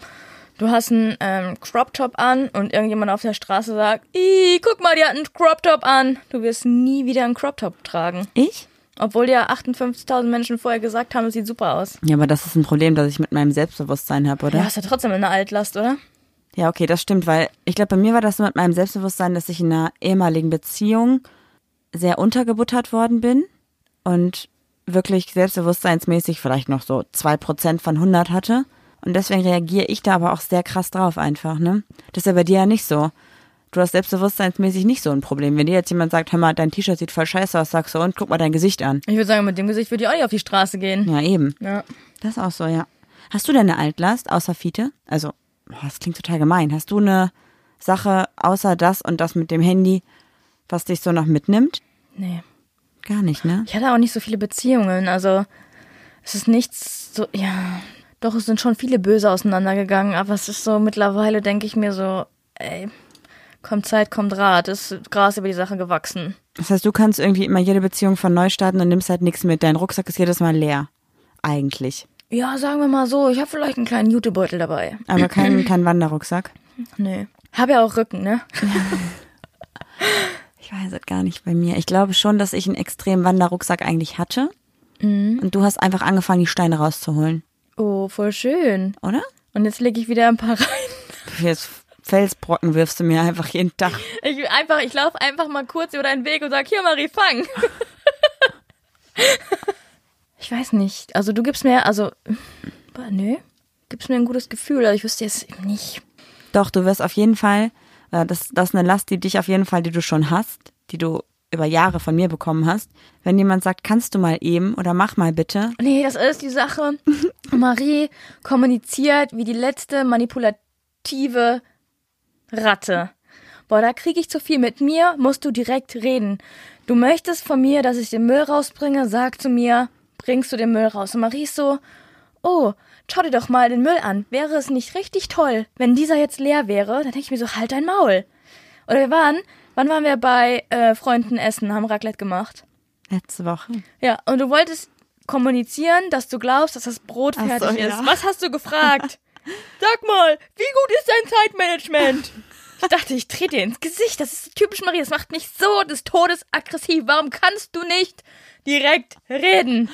du hast einen ähm, Crop Top an und irgendjemand auf der Straße sagt, Ih, guck mal, die hat einen Crop Top an. Du wirst nie wieder einen Crop Top tragen. Ich? Obwohl dir 58.000 Menschen vorher gesagt haben, es sieht super aus. Ja, aber das ist ein Problem, das ich mit meinem Selbstbewusstsein habe, oder? Ja, ist ja trotzdem eine Altlast, oder? Ja, okay, das stimmt, weil ich glaube, bei mir war das so mit meinem Selbstbewusstsein, dass ich in einer ehemaligen Beziehung sehr untergebuttert worden bin und wirklich selbstbewusstseinsmäßig vielleicht noch so zwei Prozent von 100 hatte. Und deswegen reagiere ich da aber auch sehr krass drauf einfach, ne? Das ist ja bei dir ja nicht so. Du hast selbstbewusstseinsmäßig nicht so ein Problem. Wenn dir jetzt jemand sagt, hör mal, dein T-Shirt sieht voll scheiße aus, sagst du, und guck mal dein Gesicht an. Ich würde sagen, mit dem Gesicht würde ich auch nicht auf die Straße gehen. Ja, eben. Ja. Das ist auch so, ja. Hast du denn eine Altlast außer Fiete? Also, das klingt total gemein. Hast du eine Sache außer das und das mit dem Handy, was dich so noch mitnimmt? Nee. Gar nicht, ne? Ich hatte auch nicht so viele Beziehungen. Also, es ist nichts so, ja. Doch, es sind schon viele böse auseinandergegangen, aber es ist so, mittlerweile denke ich mir so, ey, kommt Zeit, kommt Rat, ist Gras über die Sache gewachsen. Das heißt, du kannst irgendwie immer jede Beziehung von neu starten und nimmst halt nichts mit. Dein Rucksack ist jedes Mal leer. Eigentlich. Ja, sagen wir mal so, ich habe vielleicht einen kleinen Jutebeutel dabei. Aber kein, kein Wanderrucksack. Nee. Hab ja auch Rücken, ne? Ich weiß es gar nicht bei mir. Ich glaube schon, dass ich einen extremen Wanderrucksack eigentlich hatte. Und du hast einfach angefangen, die Steine rauszuholen. Oh, voll schön. Oder? Und jetzt lege ich wieder ein paar rein. Jetzt Felsbrocken wirfst du mir einfach jeden Tag. Ich einfach, ich laufe einfach mal kurz über deinen Weg und sag, hier Marie, fang. ich weiß nicht. Also du gibst mir, also, boah, nö, gibst mir ein gutes Gefühl. Also ich wüsste jetzt nicht. Doch, du wirst auf jeden Fall, äh, das, das ist eine Last, die dich auf jeden Fall, die du schon hast, die du über Jahre von mir bekommen hast. Wenn jemand sagt, kannst du mal eben oder mach mal bitte, Nee, das ist die Sache. Marie kommuniziert wie die letzte manipulative Ratte. Boah, da krieg ich zu viel. Mit mir musst du direkt reden. Du möchtest von mir, dass ich den Müll rausbringe, sag zu mir, bringst du den Müll raus. Und Marie ist so, oh, schau dir doch mal den Müll an. Wäre es nicht richtig toll, wenn dieser jetzt leer wäre? Dann denke ich mir so, halt dein Maul. Oder wir waren, wann waren wir bei äh, Freunden essen, haben Raclette gemacht. letzte Woche. Ja, und du wolltest kommunizieren, dass du glaubst, dass das Brot Ach so, fertig ist. ja. Was hast du gefragt? Sag mal, wie gut ist dein Zeitmanagement? Ich dachte, ich trete dir ins Gesicht. Das ist typisch Marie. Das macht mich so des Todes aggressiv. Warum kannst du nicht direkt reden?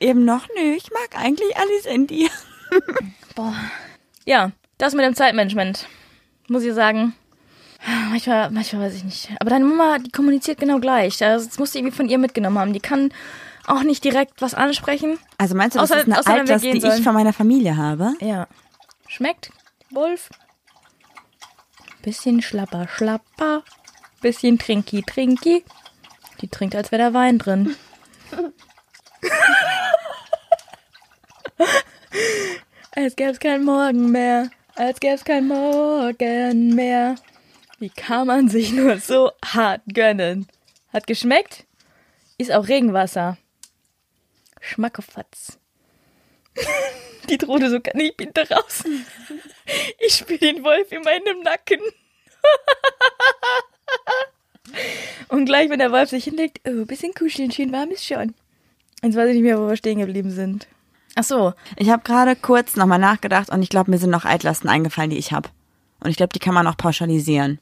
Eben noch, nö, ich mag eigentlich alles in dir. Ja, das mit dem Zeitmanagement. Muss ich sagen. Manchmal, manchmal weiß ich nicht. Aber deine Mama, die kommuniziert genau gleich. Also, Das musst du irgendwie von ihr mitgenommen haben. Die kann auch nicht direkt was ansprechen. Also meinst du, das Außer- ist eine Altlast, gehen die ich sollen. von meiner Familie habe? Ja. Schmeckt, Wolf. Bisschen schlapper, schlapper. Bisschen trinki, trinki. Die trinkt, als wäre da Wein drin. als gäb's kein Morgen mehr. Als gäb's kein Morgen mehr. Wie kann man sich nur so hart gönnen? Hat geschmeckt? Ist auch Regenwasser. Schmackofatz. Die Trude so, kann ich bin draußen. Ich spüre den Wolf in meinem Nacken. Und gleich, wenn der Wolf sich hinlegt, oh, bisschen kuscheln, schön warm ist schon. Jetzt weiß ich nicht mehr, wo wir stehen geblieben sind. Ach so. Ich habe gerade kurz nochmal nachgedacht und ich glaube, mir sind noch Altlasten eingefallen, die ich habe. Und ich glaube, die kann man auch pauschalisieren.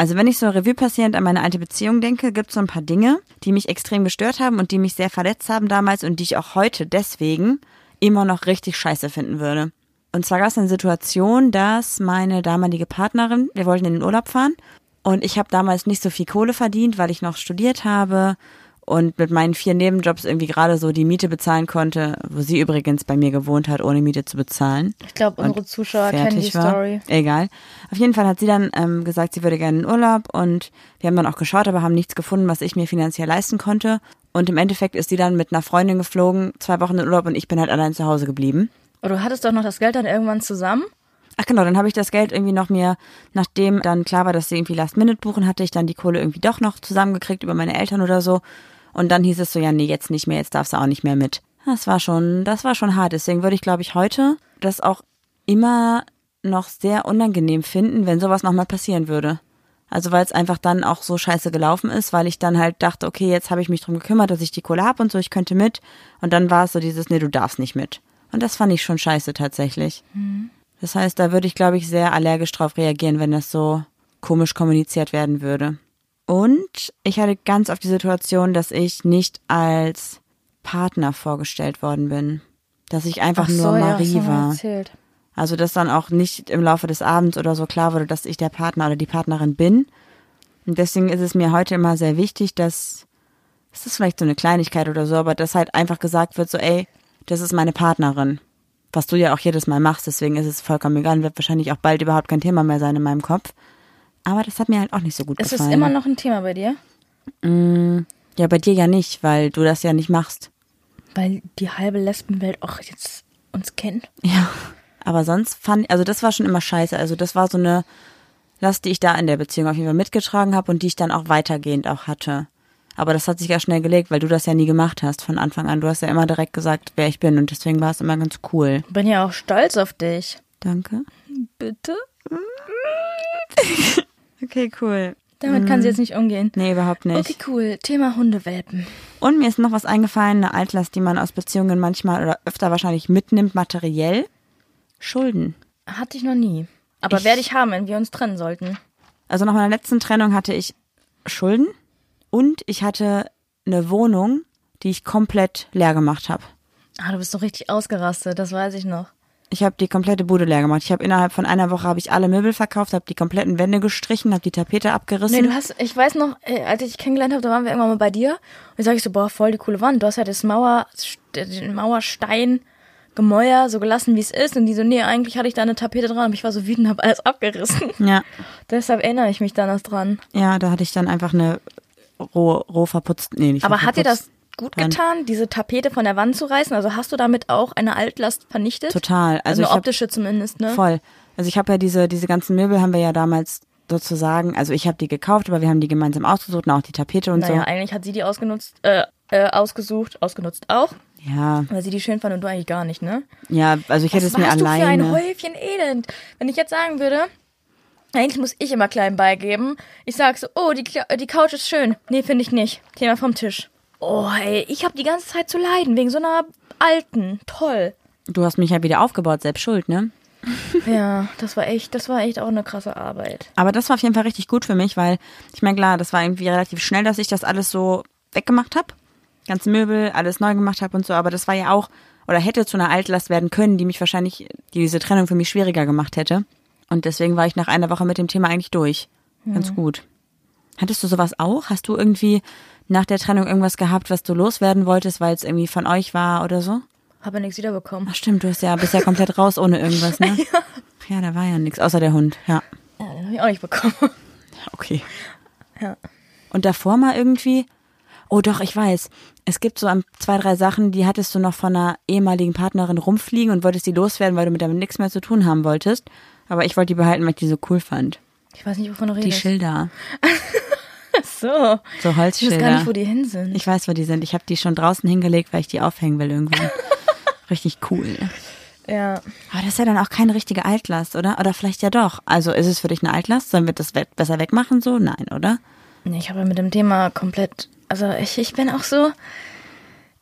Also wenn ich so Revue passierend an meine alte Beziehung denke, gibt es so ein paar Dinge, die mich extrem gestört haben und die mich sehr verletzt haben damals und die ich auch heute deswegen immer noch richtig scheiße finden würde. Und zwar gab es eine Situation, dass meine damalige Partnerin, wir wollten in den Urlaub fahren und ich habe damals nicht so viel Kohle verdient, weil ich noch studiert habe und mit meinen vier Nebenjobs irgendwie gerade so die Miete bezahlen konnte, wo sie übrigens bei mir gewohnt hat, ohne Miete zu bezahlen. Ich glaube, unsere Zuschauer kennen die war. Story. Egal. Auf jeden Fall hat sie dann ähm, gesagt, sie würde gerne in Urlaub und wir haben dann auch geschaut, aber haben nichts gefunden, was ich mir finanziell leisten konnte. Und im Endeffekt ist sie dann mit einer Freundin geflogen, zwei Wochen in Urlaub und ich bin halt allein zu Hause geblieben. Aber du hattest doch noch das Geld dann irgendwann zusammen? Ach genau, dann habe ich das Geld irgendwie noch mir, nachdem dann klar war, dass sie irgendwie Last Minute buchen, hatte ich dann die Kohle irgendwie doch noch zusammengekriegt über meine Eltern oder so. Und dann hieß es so, ja, nee, jetzt nicht mehr, jetzt darfst du auch nicht mehr mit. Das war schon, das war schon hart. Deswegen würde ich, glaube ich, heute das auch immer noch sehr unangenehm finden, wenn sowas nochmal passieren würde. Also weil es einfach dann auch so scheiße gelaufen ist, weil ich dann halt dachte, okay, jetzt habe ich mich drum gekümmert, dass ich die Kohle hab und so, ich könnte mit. Und dann war es so dieses, nee, du darfst nicht mit. Und das fand ich schon scheiße tatsächlich. Mhm. Das heißt, da würde ich, glaube ich, sehr allergisch drauf reagieren, wenn das so komisch kommuniziert werden würde. Und ich hatte ganz oft die Situation, dass ich nicht als Partner vorgestellt worden bin. Dass ich einfach Ach so, nur ja, Marie mal war. Erzählt. Also dass dann auch nicht im Laufe des Abends oder so klar wurde, dass ich der Partner oder die Partnerin bin. Und deswegen ist es mir heute immer sehr wichtig, dass es ist vielleicht so eine Kleinigkeit oder so, aber dass halt einfach gesagt wird, so ey, das ist meine Partnerin. Was du ja auch jedes Mal machst, deswegen ist es vollkommen egal und wird wahrscheinlich auch bald überhaupt kein Thema mehr sein in meinem Kopf. Aber das hat mir halt auch nicht so gut Ist es gefallen. immer noch ein Thema bei dir? Ja, bei dir ja nicht, weil du das ja nicht machst. Weil die halbe Lesbenwelt auch jetzt uns kennt. Ja. Aber sonst fand, also das war schon immer scheiße. Also das war so eine Last, die ich da in der Beziehung auf jeden Fall mitgetragen habe und die ich dann auch weitergehend auch hatte. Aber das hat sich ja schnell gelegt, weil du das ja nie gemacht hast von Anfang an. Du hast ja immer direkt gesagt, wer ich bin und deswegen war es immer ganz cool. Bin ja auch stolz auf dich. Danke. Bitte? Okay, cool. Damit kann sie jetzt nicht umgehen. Nee, überhaupt nicht. Okay, cool. Thema Hundewelpen. Und mir ist noch was eingefallen, eine Altlast, die man aus Beziehungen manchmal oder öfter wahrscheinlich mitnimmt, materiell. Schulden. Hatte ich noch nie. Aber Ich- werde ich haben, wenn wir uns trennen sollten. Also nach meiner letzten Trennung hatte ich Schulden und ich hatte eine Wohnung, die ich komplett leer gemacht habe. Ah, du bist doch richtig ausgerastet, das weiß ich noch. Ich habe die komplette Bude leer gemacht. Ich habe innerhalb von einer Woche habe ich alle Möbel verkauft, habe die kompletten Wände gestrichen, habe die Tapete abgerissen. Nee, du hast, ich weiß noch, äh, als ich dich kennengelernt habe, da waren wir irgendwann mal bei dir. Und ich sag ich so, boah, voll die coole Wand. Du hast ja das Mauer, den Mauerstein, Gemäuer so gelassen, wie es ist. Und die so, nee, eigentlich hatte ich da eine Tapete dran, aber ich war so wütend, habe alles abgerissen. ja, Deshalb erinnere ich mich da noch dran. ja, da hatte ich dann einfach eine roh, roh verputzt. Nee, nicht Aber hat dir das gut getan, diese Tapete von der Wand zu reißen? Also hast du damit auch eine Altlast vernichtet? Total. Also, Also, eine hab- optische zumindest, ne? Voll. Also ich habe ja diese, diese ganzen Möbel haben wir ja damals sozusagen, also ich habe die gekauft, aber wir haben die gemeinsam ausgesucht und auch die Tapete und Naja, eigentlich hat sie die ausgenutzt, äh, äh, ausgesucht, ausgenutzt auch, so. Ja, weil sie die schön fand und du eigentlich gar nicht, ne? ja, also ich hätte es Was mir warst du für ein alleine. Häufchen Elend? Wenn ich jetzt sagen würde, eigentlich muss ich immer klein beigeben. Ich sag so, oh, die, die Couch ist schön. Nee, finde ich nicht. Thema vom Tisch. Oh, ey, ich habe die ganze Zeit zu leiden wegen so einer alten. Toll. Du hast mich ja wieder aufgebaut, selbst schuld, ne? Ja, das war echt, das war echt auch eine krasse Arbeit. Aber das war auf jeden Fall richtig gut für mich, weil ich meine, klar, das war irgendwie relativ schnell, dass ich das alles so weggemacht habe. Ganze Möbel, alles neu gemacht habe und so, aber das war ja auch oder hätte zu einer Altlast werden können, die mich wahrscheinlich, die diese Trennung für mich schwieriger gemacht hätte. Und deswegen war ich nach einer Woche mit dem Thema eigentlich durch. Ganz gut. Hattest du sowas auch? Hast du irgendwie nach der Trennung irgendwas gehabt, was du loswerden wolltest, weil es irgendwie von euch war oder so? Habe nichts wiederbekommen. Ach stimmt, du hast ja, bist ja komplett raus ohne irgendwas, ne? Ach ja, da war ja nichts, außer der Hund, ja. Ja, den habe ich auch nicht bekommen. Okay. Ja. Und davor mal irgendwie, oh doch, ich weiß, es gibt so zwei, drei Sachen, die hattest du noch von einer ehemaligen Partnerin rumfliegen und wolltest die loswerden, weil du mit damit nichts mehr zu tun haben wolltest. Aber ich wollte die behalten, weil ich die so cool fand. Ich weiß nicht, wovon du Die redest. Schilder. So. So Ich weiß Holzschilder. gar nicht, wo die hin sind. Ich weiß, wo die sind. Ich habe die schon draußen hingelegt, weil ich die aufhängen will irgendwann. Richtig cool. ja. Aber das ist ja dann auch keine richtige Altlast, oder? Oder vielleicht ja doch. Also ist es für dich eine Altlast? Sollen wir das we- besser wegmachen so? Nein, oder? Nee, ich habe mit dem Thema komplett, also ich, ich bin auch so,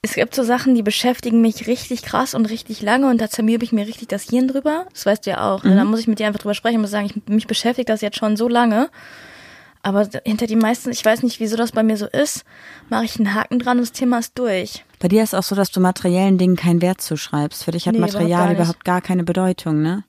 es gibt so Sachen, die beschäftigen mich richtig krass und richtig lange und da zermürbe ich mir richtig das Hirn drüber. Das weißt du ja auch. Ne? Da muss ich mit dir einfach drüber sprechen und muss sagen, ich, mich beschäftigt das jetzt schon so lange. Aber hinter die meisten, ich weiß nicht, wieso das bei mir so ist, mache ich einen Haken dran und das Thema ist durch. Bei dir ist auch so, dass du materiellen Dingen keinen Wert zuschreibst. Für dich hat Nee, überhaupt Material gar nicht. überhaupt gar keine Bedeutung, ne?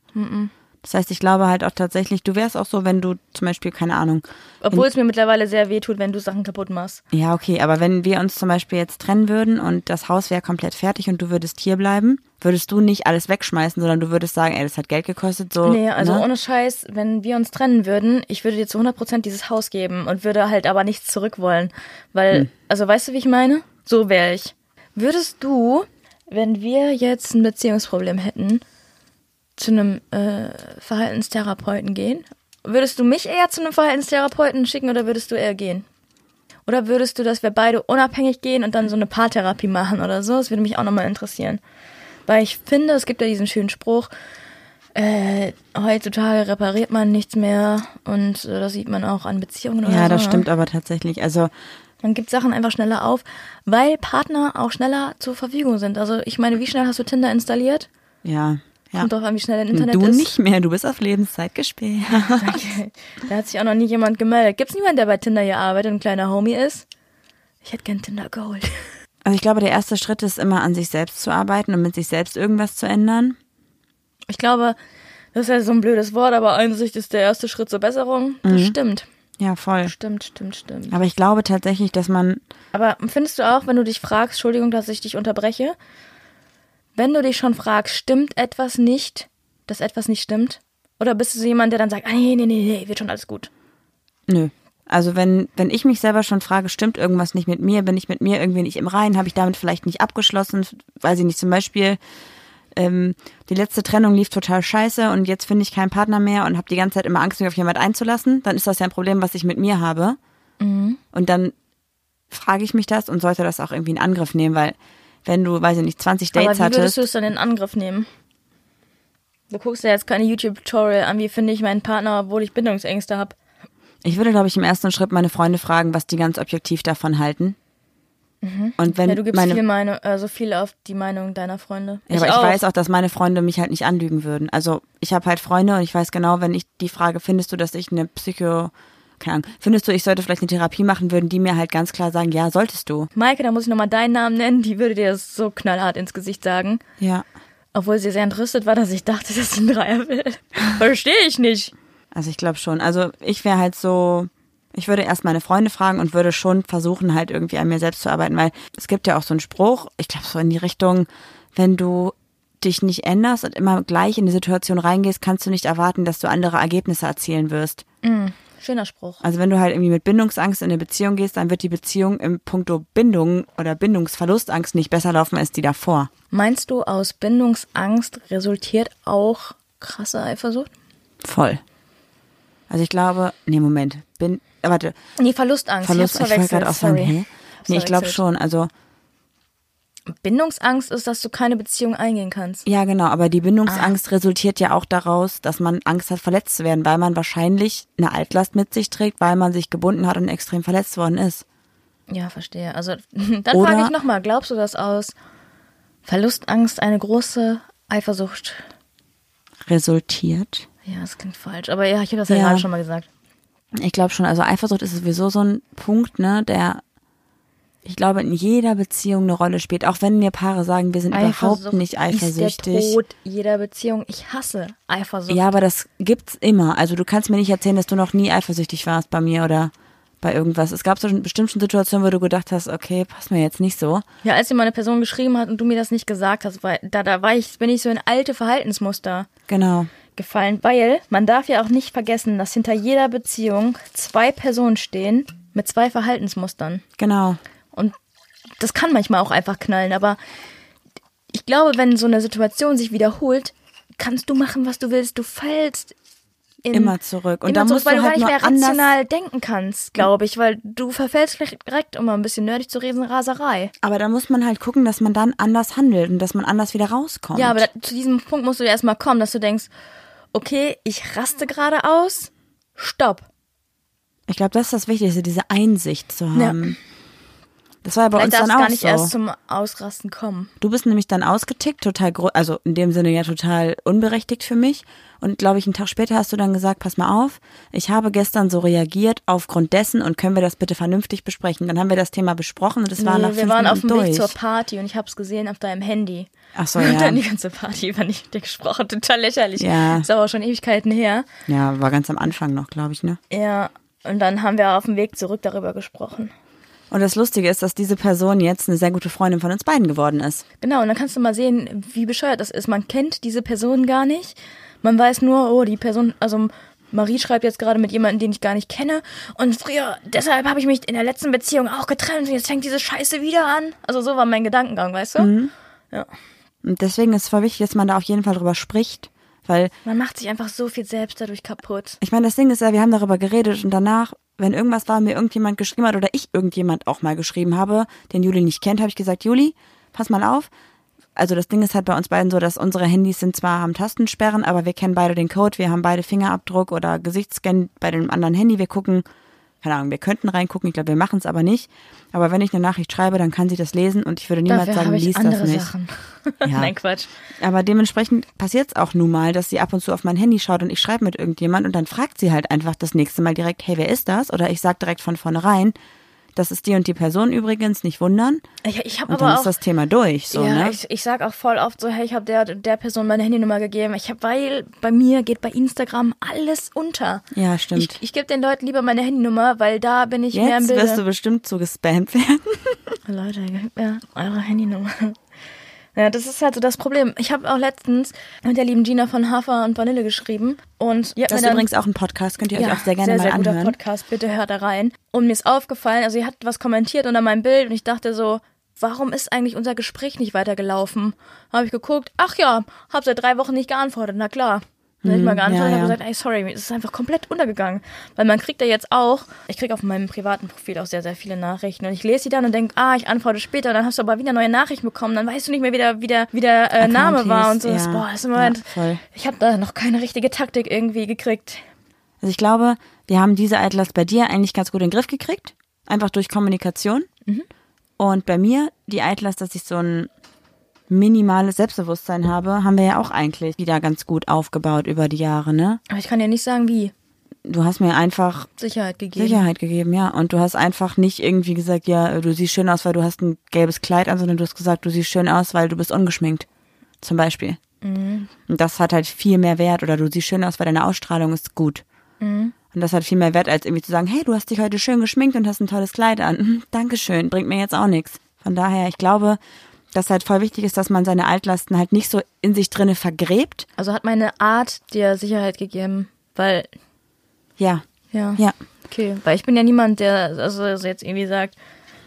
Das heißt, ich glaube halt auch tatsächlich, du wärst auch so, wenn du zum Beispiel, keine Ahnung, Obwohl es mir mittlerweile sehr weh tut, wenn du Sachen kaputt machst. ja, okay, aber wenn wir uns zum Beispiel jetzt trennen würden und das Haus wäre komplett fertig und du würdest hier bleiben, würdest du nicht alles wegschmeißen, sondern du würdest sagen, ey, das hat Geld gekostet, so. Nee, also ne? ohne Scheiß, wenn wir uns trennen würden, ich würde dir zu 100% dieses Haus geben und würde halt aber nichts zurück wollen. Weil, Hm. also weißt du, wie ich meine? So wäre ich. Würdest du, wenn wir jetzt ein Beziehungsproblem hätten, zu einem äh, Verhaltenstherapeuten gehen? Würdest du mich eher zu einem Verhaltenstherapeuten schicken oder würdest du eher gehen? Oder würdest du, dass wir beide unabhängig gehen und dann so eine Paartherapie machen oder so? Das würde mich auch nochmal interessieren. Weil ich finde, es gibt ja diesen schönen Spruch, äh, heutzutage repariert man nichts mehr und äh, das sieht man auch an Beziehungen oder Ja, so. das ne? stimmt aber tatsächlich. Also, Man gibt Sachen einfach schneller auf, weil Partner auch schneller zur Verfügung sind. Also ich meine, wie schnell hast du Tinder installiert? ja. Ja. Kommt drauf an, wie schnell dein Internet du ist. nicht mehr, du bist auf Lebenszeit gesperrt. Okay. Da hat sich auch noch nie jemand gemeldet. Gibt's niemanden, der bei Tinder hier arbeitet und ein kleiner Homie ist? Ich hätte gern Tinder Gold. Also ich glaube, der erste Schritt ist immer an sich selbst zu arbeiten und mit sich selbst irgendwas zu ändern. Ich glaube, das ist ja so ein blödes Wort, aber Einsicht ist der erste Schritt zur Besserung. Mhm. Das stimmt. Ja, voll. Stimmt, stimmt, stimmt. Aber ich glaube tatsächlich, dass man, Aber findest du auch, wenn du dich fragst, Entschuldigung, dass ich dich unterbreche, wenn du dich schon fragst, stimmt etwas nicht, dass etwas nicht stimmt? Oder bist du so jemand, der dann sagt, ah, nee, nee, nee, nee, wird schon alles gut? nö. Also wenn, wenn ich mich selber schon frage, stimmt irgendwas nicht mit mir, bin ich mit mir irgendwie nicht im Reinen, habe ich damit vielleicht nicht abgeschlossen, weiß ich nicht, zum Beispiel, ähm, die letzte Trennung lief total scheiße und jetzt finde ich keinen Partner mehr und habe die ganze Zeit immer Angst, mich auf jemand einzulassen, dann ist das ja ein Problem, was ich mit mir habe. Und dann frage ich mich das und sollte das auch irgendwie in Angriff nehmen, weil wenn du, weiß ich nicht, 20 Aber Dates wie würdest hattest. du es dann in Angriff nehmen? Du guckst dir jetzt keine YouTube-Tutorial an, wie finde ich meinen Partner, obwohl ich Bindungsängste habe. Ich würde, glaube ich, im ersten Schritt meine Freunde fragen, was die ganz objektiv davon halten. Und wenn Ja, du gibst meine, viel Meinung, also viel auf die Meinung deiner Freunde. ja, aber ich weiß auch, dass meine Freunde mich halt nicht anlügen würden. Also ich habe halt Freunde und ich weiß genau, wenn ich die frage, findest du, dass ich eine Psycho, keine Ahnung, findest du, ich sollte vielleicht eine Therapie machen, würden die mir halt ganz klar sagen, ja, solltest du. Maike, da muss ich nochmal deinen Namen nennen, die würde dir das so knallhart ins Gesicht sagen. Ja. Obwohl sie sehr entrüstet war, dass ich dachte, dass sie einen Dreier will. Verstehe ich nicht. Also ich glaube schon. Also ich wäre halt so, ich würde erst meine Freunde fragen und würde schon versuchen, halt irgendwie an mir selbst zu arbeiten, weil es gibt ja auch so einen Spruch, ich glaube so in die Richtung, wenn du dich nicht änderst und immer gleich in die Situation reingehst, kannst du nicht erwarten, dass du andere Ergebnisse erzielen wirst. Schöner Spruch. Also wenn du halt irgendwie mit Bindungsangst in eine Beziehung gehst, dann wird die Beziehung im Punkto Bindung oder Bindungsverlustangst nicht besser laufen als die davor. Meinst du, aus Bindungsangst resultiert auch krasse Eifersucht? Voll. Also ich glaube, nee, Moment, bin, äh, warte, Nee, Verlustangst. Verlust, ich ich wollte gerade auch sagen, hä? Nee, ich glaube schon, also Bindungsangst ist, dass du keine Beziehung eingehen kannst. Ja, genau, aber die Bindungsangst Ah. resultiert ja auch daraus, dass man Angst hat, verletzt zu werden, weil man wahrscheinlich eine Altlast mit sich trägt, weil man sich gebunden hat und extrem verletzt worden ist. Ja, verstehe. Also dann frage ich nochmal, glaubst du, dass aus Verlustangst eine große Eifersucht? Resultiert. Ja, das klingt falsch. Aber ja, ich habe das ja, Ja. gerade schon mal gesagt. Ich glaube schon, also Eifersucht ist sowieso so ein Punkt, ne, der, ich glaube, in jeder Beziehung eine Rolle spielt. Auch wenn mir Paare sagen, wir sind überhaupt nicht Ist der eifersüchtig. Tod jeder Beziehung. Ich hasse Eifersucht. Ja, aber das gibt's immer. Also du kannst mir nicht erzählen, dass du noch nie eifersüchtig warst bei mir oder bei irgendwas. Es gab so eine bestimmte Situationen, wo du gedacht hast, okay, passt mir jetzt nicht so. Ja, als dir meine Person geschrieben hat und du mir das nicht gesagt hast, weil da, da war ich, bin ich so in alte Verhaltensmuster Genau. gefallen, weil man darf ja auch nicht vergessen, dass hinter jeder Beziehung zwei Personen stehen mit zwei Verhaltensmustern. Genau. Und das kann manchmal auch einfach knallen, aber ich glaube, wenn so eine Situation sich wiederholt, kannst du machen, was du willst. Du fällst in, Immer zurück. Und immer da zurück, musst weil du halt gar nicht mehr rational denken kannst, glaube ich, weil du verfällst vielleicht direkt, um mal ein bisschen nerdig zu reden, Raserei. Aber da muss man halt gucken, dass man dann anders handelt und dass man anders wieder rauskommt. Ja, aber da, zu diesem Punkt musst du ja erstmal kommen, dass du denkst, okay, ich raste gerade aus, stopp. ich glaube, das ist das Wichtigste, diese Einsicht zu haben. Das war ja bei Vielleicht uns dann du auch gar nicht so. erst zum Ausrasten kommen. Du bist nämlich dann ausgetickt, total, also in dem Sinne ja total unberechtigt für mich. Und glaube ich, einen Tag später hast du dann gesagt, pass mal auf, ich habe gestern so reagiert aufgrund dessen und können wir das bitte vernünftig besprechen. Dann haben wir das Thema besprochen und es war nach Nee, wir fünf waren auf Minuten dem Weg durch. zur Party und ich habe es gesehen auf deinem Handy. Ach so, Und ja. dann die ganze Party über nicht mit dir gesprochen, total lächerlich. Ja. Ist aber auch schon Ewigkeiten her. Ja, war ganz am Anfang noch, glaube ich, ne? Ja, und dann haben wir auf dem Weg zurück darüber gesprochen. Und das Lustige ist, dass diese Person jetzt eine sehr gute Freundin von uns beiden geworden ist. Genau, und dann kannst du mal sehen, wie bescheuert das ist. Man kennt diese Person gar nicht. Man weiß nur, oh, die Person, also Marie schreibt jetzt gerade mit jemandem, den ich gar nicht kenne. Und früher, deshalb habe ich mich in der letzten Beziehung auch getrennt und jetzt fängt diese Scheiße wieder an. Also so war mein Gedankengang, weißt du? Ja. Und deswegen ist es voll wichtig, dass man da auf jeden Fall drüber spricht. Weil, Man macht sich einfach so viel selbst dadurch kaputt. ich meine, das Ding ist ja, wir haben darüber geredet und danach, wenn irgendwas war, mir irgendjemand geschrieben hat oder ich irgendjemand auch mal geschrieben habe, den Juli nicht kennt, habe ich gesagt, Juli, pass mal auf. Also das Ding ist halt bei uns beiden so, dass unsere Handys sind zwar haben Tastensperren, aber wir kennen beide den Code, wir haben beide Fingerabdruck oder Gesichtsscan bei dem anderen Handy, wir gucken, keine Ahnung, wir könnten reingucken, ich glaube, wir machen es aber nicht. Aber wenn ich eine Nachricht schreibe, dann kann sie das lesen und ich würde niemals Dafür sagen, lies das nicht. Sachen. Ja. Nein, Quatsch. Aber dementsprechend passiert es auch nun mal, dass sie ab und zu auf mein Handy schaut und ich schreibe mit irgendjemand und dann fragt sie halt einfach das nächste Mal direkt, hey, wer ist das? Oder ich sag direkt von vornherein, das ist die und die Person übrigens, nicht wundern. Ich, ich habe Und dann aber ist auch das Thema durch, so, ja, ne? ich, ich sag auch voll oft so, hey, ich habe der der Person meine Handynummer gegeben. Ich habe, weil bei mir geht bei Instagram alles unter. Ja, stimmt. Ich, ich gebe den Leuten lieber meine Handynummer, weil da bin ich mehr im Jetzt wirst du bestimmt so gespammt werden. Leute, gebt mir eure Handynummer. Ja, das ist halt so das Problem. Ich habe auch letztens mit der lieben Gina von Hafer und Vanille geschrieben und Das ist dann, übrigens auch ein Podcast, könnt ihr euch ja, auch sehr gerne sehr, sehr mal guter anhören. Podcast, bitte hört da rein. Und mir ist aufgefallen, also sie hat was kommentiert unter meinem Bild und ich dachte so, warum ist eigentlich unser Gespräch nicht weitergelaufen? Habe ich geguckt, ach ja, hab seit drei Wochen nicht geantwortet, na klar. Dann hab ich mal geantwortet Hm, ja, und ja. gesagt, ey, sorry, es ist einfach komplett untergegangen. Weil man kriegt ja jetzt auch, ich krieg auf meinem privaten Profil auch sehr, sehr viele Nachrichten. Und ich lese die dann und denke, ah, ich antworte später. Und dann hast du aber wieder neue Nachrichten bekommen. Dann weißt du nicht mehr, wie der, wie der, wie der äh, Name war und so. Das, ja. boah, das ist im Moment, Ja, voll. ich habe da noch keine richtige Taktik irgendwie gekriegt. Also ich glaube, wir haben diese Altlast bei dir eigentlich ganz gut in den Griff gekriegt. Einfach durch Kommunikation. Mhm. Und bei mir, die Altlast, dass ich so ein minimales Selbstbewusstsein habe, haben wir ja auch eigentlich wieder ganz gut aufgebaut über die Jahre, ne? Aber ich kann dir nicht sagen, wie. Du hast mir einfach Sicherheit gegeben. Sicherheit gegeben, ja. Und du hast einfach nicht irgendwie gesagt, ja, du siehst schön aus, weil du hast ein gelbes Kleid an, sondern du hast gesagt, du siehst schön aus, weil du bist ungeschminkt. Zum Beispiel. Und das hat halt viel mehr Wert. Oder du siehst schön aus, weil deine Ausstrahlung ist gut. Und das hat viel mehr Wert, als irgendwie zu sagen, hey, du hast dich heute schön geschminkt und hast ein tolles Kleid an. Mhm, Dankeschön, bringt mir jetzt auch nichts. Von daher, ich glaube, dass halt voll wichtig ist, dass man seine Altlasten halt nicht so in sich drinne vergräbt. Also hat meine Art dir Sicherheit gegeben, weil, Ja, ja. ja. Okay, weil ich bin ja niemand, der also jetzt irgendwie sagt,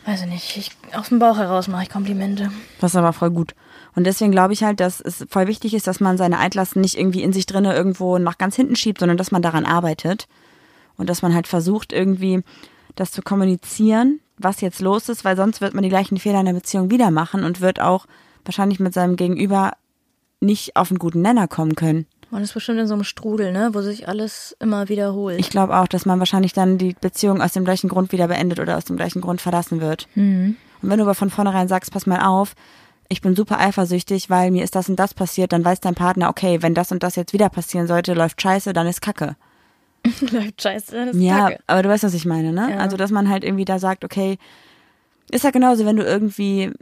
weiß ich nicht, ich, aus dem Bauch heraus mache ich Komplimente. Das ist aber voll gut. Und deswegen glaube ich halt, dass es voll wichtig ist, dass man seine Altlasten nicht irgendwie in sich drinne irgendwo nach ganz hinten schiebt, sondern dass man daran arbeitet. Und dass man halt versucht, irgendwie das zu kommunizieren, was jetzt los ist, weil sonst wird man die gleichen Fehler in der Beziehung wieder machen und wird auch wahrscheinlich mit seinem Gegenüber nicht auf einen guten Nenner kommen können. Man ist bestimmt in so einem Strudel, ne, wo sich alles immer wiederholt. Ich glaube auch, dass man wahrscheinlich dann die Beziehung aus dem gleichen Grund wieder beendet oder aus dem gleichen Grund verlassen wird. Und wenn du aber von vornherein sagst, pass mal auf, ich bin super eifersüchtig, weil mir ist das und das passiert, dann weiß dein Partner, okay, wenn das und das jetzt wieder passieren sollte, läuft scheiße, dann ist Kacke. läuft scheiße, das ist Ja, kacke. aber du weißt, was ich meine, ne? Ja. Also, dass man halt irgendwie da sagt, okay, ist ja genauso, wenn du irgendwie,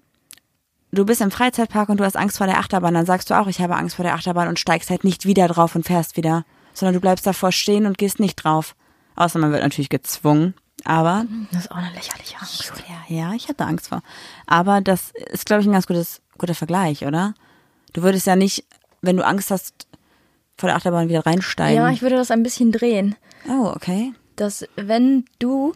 du bist im Freizeitpark und du hast Angst vor der Achterbahn, dann sagst du auch, ich habe Angst vor der Achterbahn und steigst halt nicht wieder drauf und fährst wieder, sondern du bleibst davor stehen und gehst nicht drauf. Außer man wird natürlich gezwungen, aber Das ist auch eine lächerliche Angst. ja, ja, ich hatte Angst vor. Aber das ist, glaube ich, ein ganz gutes, guter Vergleich, oder? Du würdest ja nicht, wenn du Angst hast, vor der Achterbahn wieder reinsteigen. Ja, ich würde das ein bisschen drehen. oh, okay. dass wenn du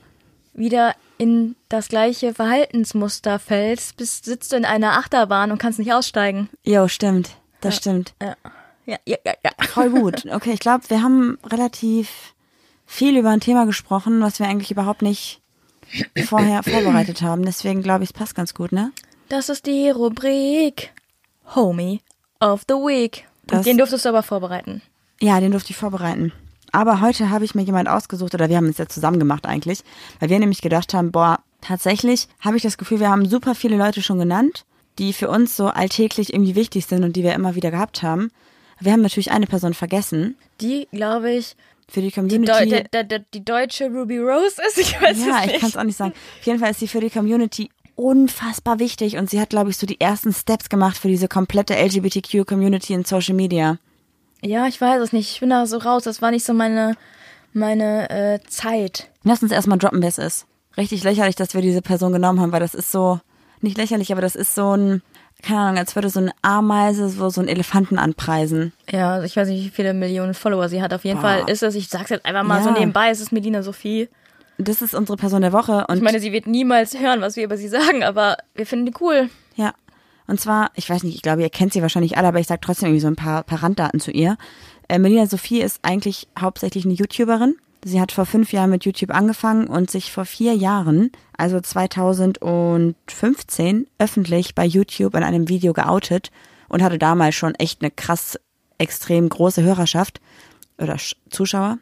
wieder in das gleiche Verhaltensmuster fällst, bist, sitzt du in einer Achterbahn und kannst nicht aussteigen. Jo, stimmt. Das stimmt. Ja. Ja, ja, ja, ja. Voll gut. Okay, ich glaube, wir haben relativ viel über ein Thema gesprochen, was wir eigentlich überhaupt nicht vorher vorbereitet haben. Deswegen glaube ich, es passt ganz gut, ne? Das ist die Rubrik Homie of the Week. Den durftest du aber vorbereiten. Ja, den durfte ich vorbereiten. Aber heute habe ich mir jemand ausgesucht, oder wir haben es ja zusammen gemacht eigentlich, weil wir nämlich gedacht haben, boah, tatsächlich habe ich das Gefühl, wir haben super viele Leute schon genannt, die für uns so alltäglich irgendwie wichtig sind und die wir immer wieder gehabt haben. Wir haben natürlich eine Person vergessen. Die, glaube ich, Für die die, Community. Deu der, der, der, die deutsche Ruby Rose ist. Ich weiß ja, es ich nicht. kann es auch nicht sagen. Auf jeden Fall ist sie für die Community unfassbar wichtig und sie hat, glaube ich, so die ersten Steps gemacht für diese komplette LGBTQ-Community in Social Media. Ja, ich weiß es nicht. Ich bin da so raus. Das war nicht so meine, meine äh, Zeit. Lass uns erstmal droppen, wer es ist. Richtig lächerlich, dass wir diese Person genommen haben, weil das ist so, nicht lächerlich, aber das ist so ein, keine Ahnung, als würde so eine Ameise so, so einen Elefanten anpreisen. Ja, also ich weiß nicht, wie viele Millionen Follower sie hat. Auf jeden Boah. Fall ist es, ich sag's jetzt einfach mal Ja. so nebenbei, es ist Medina Sophie. Das ist unsere Person der Woche und Ich meine, sie wird niemals hören, was wir über sie sagen, aber wir finden die cool. Ja. Und zwar, ich weiß nicht, ich glaube, ihr kennt sie wahrscheinlich alle, aber ich sage trotzdem irgendwie so ein paar, paar Randdaten zu ihr. Äh, Melina Sophie ist eigentlich hauptsächlich eine YouTuberin. Sie hat vor fünf Jahren mit YouTube angefangen und sich vor vier Jahren, also 2015, öffentlich bei YouTube in einem Video geoutet und hatte damals schon echt eine krass, extrem große Hörerschaft oder Sch- Zuschauer.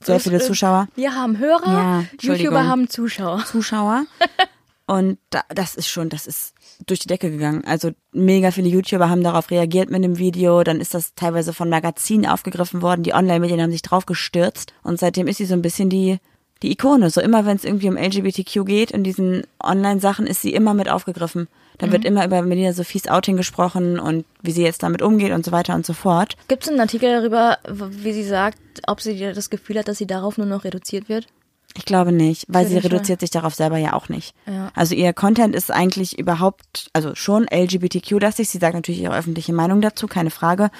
Sehr viele äh, Zuschauer. Wir haben Hörer, Ja. YouTuber haben Zuschauer. Zuschauer. Und da, das ist schon, das ist durch die Decke gegangen. Also mega viele YouTuber haben darauf reagiert mit dem Video. Dann ist das teilweise von Magazinen aufgegriffen worden. Die Online-Medien haben sich drauf gestürzt. Und seitdem ist sie so ein bisschen die, die Ikone. So immer, wenn es irgendwie um LGBTQ geht, in diesen Online-Sachen ist sie immer mit aufgegriffen. Dann wird immer über Melina Sophies Outing gesprochen und wie sie jetzt damit umgeht und so weiter und so fort. Gibt es einen Artikel darüber, wie sie sagt, ob sie das Gefühl hat, dass sie darauf nur noch reduziert wird? Ich glaube nicht, weil sie reduziert sich darauf selber ja auch nicht. Ja. Also ihr Content ist eigentlich überhaupt, also schon LGBTQ-lastig. Sie sagt natürlich ihre öffentliche Meinung dazu, keine Frage.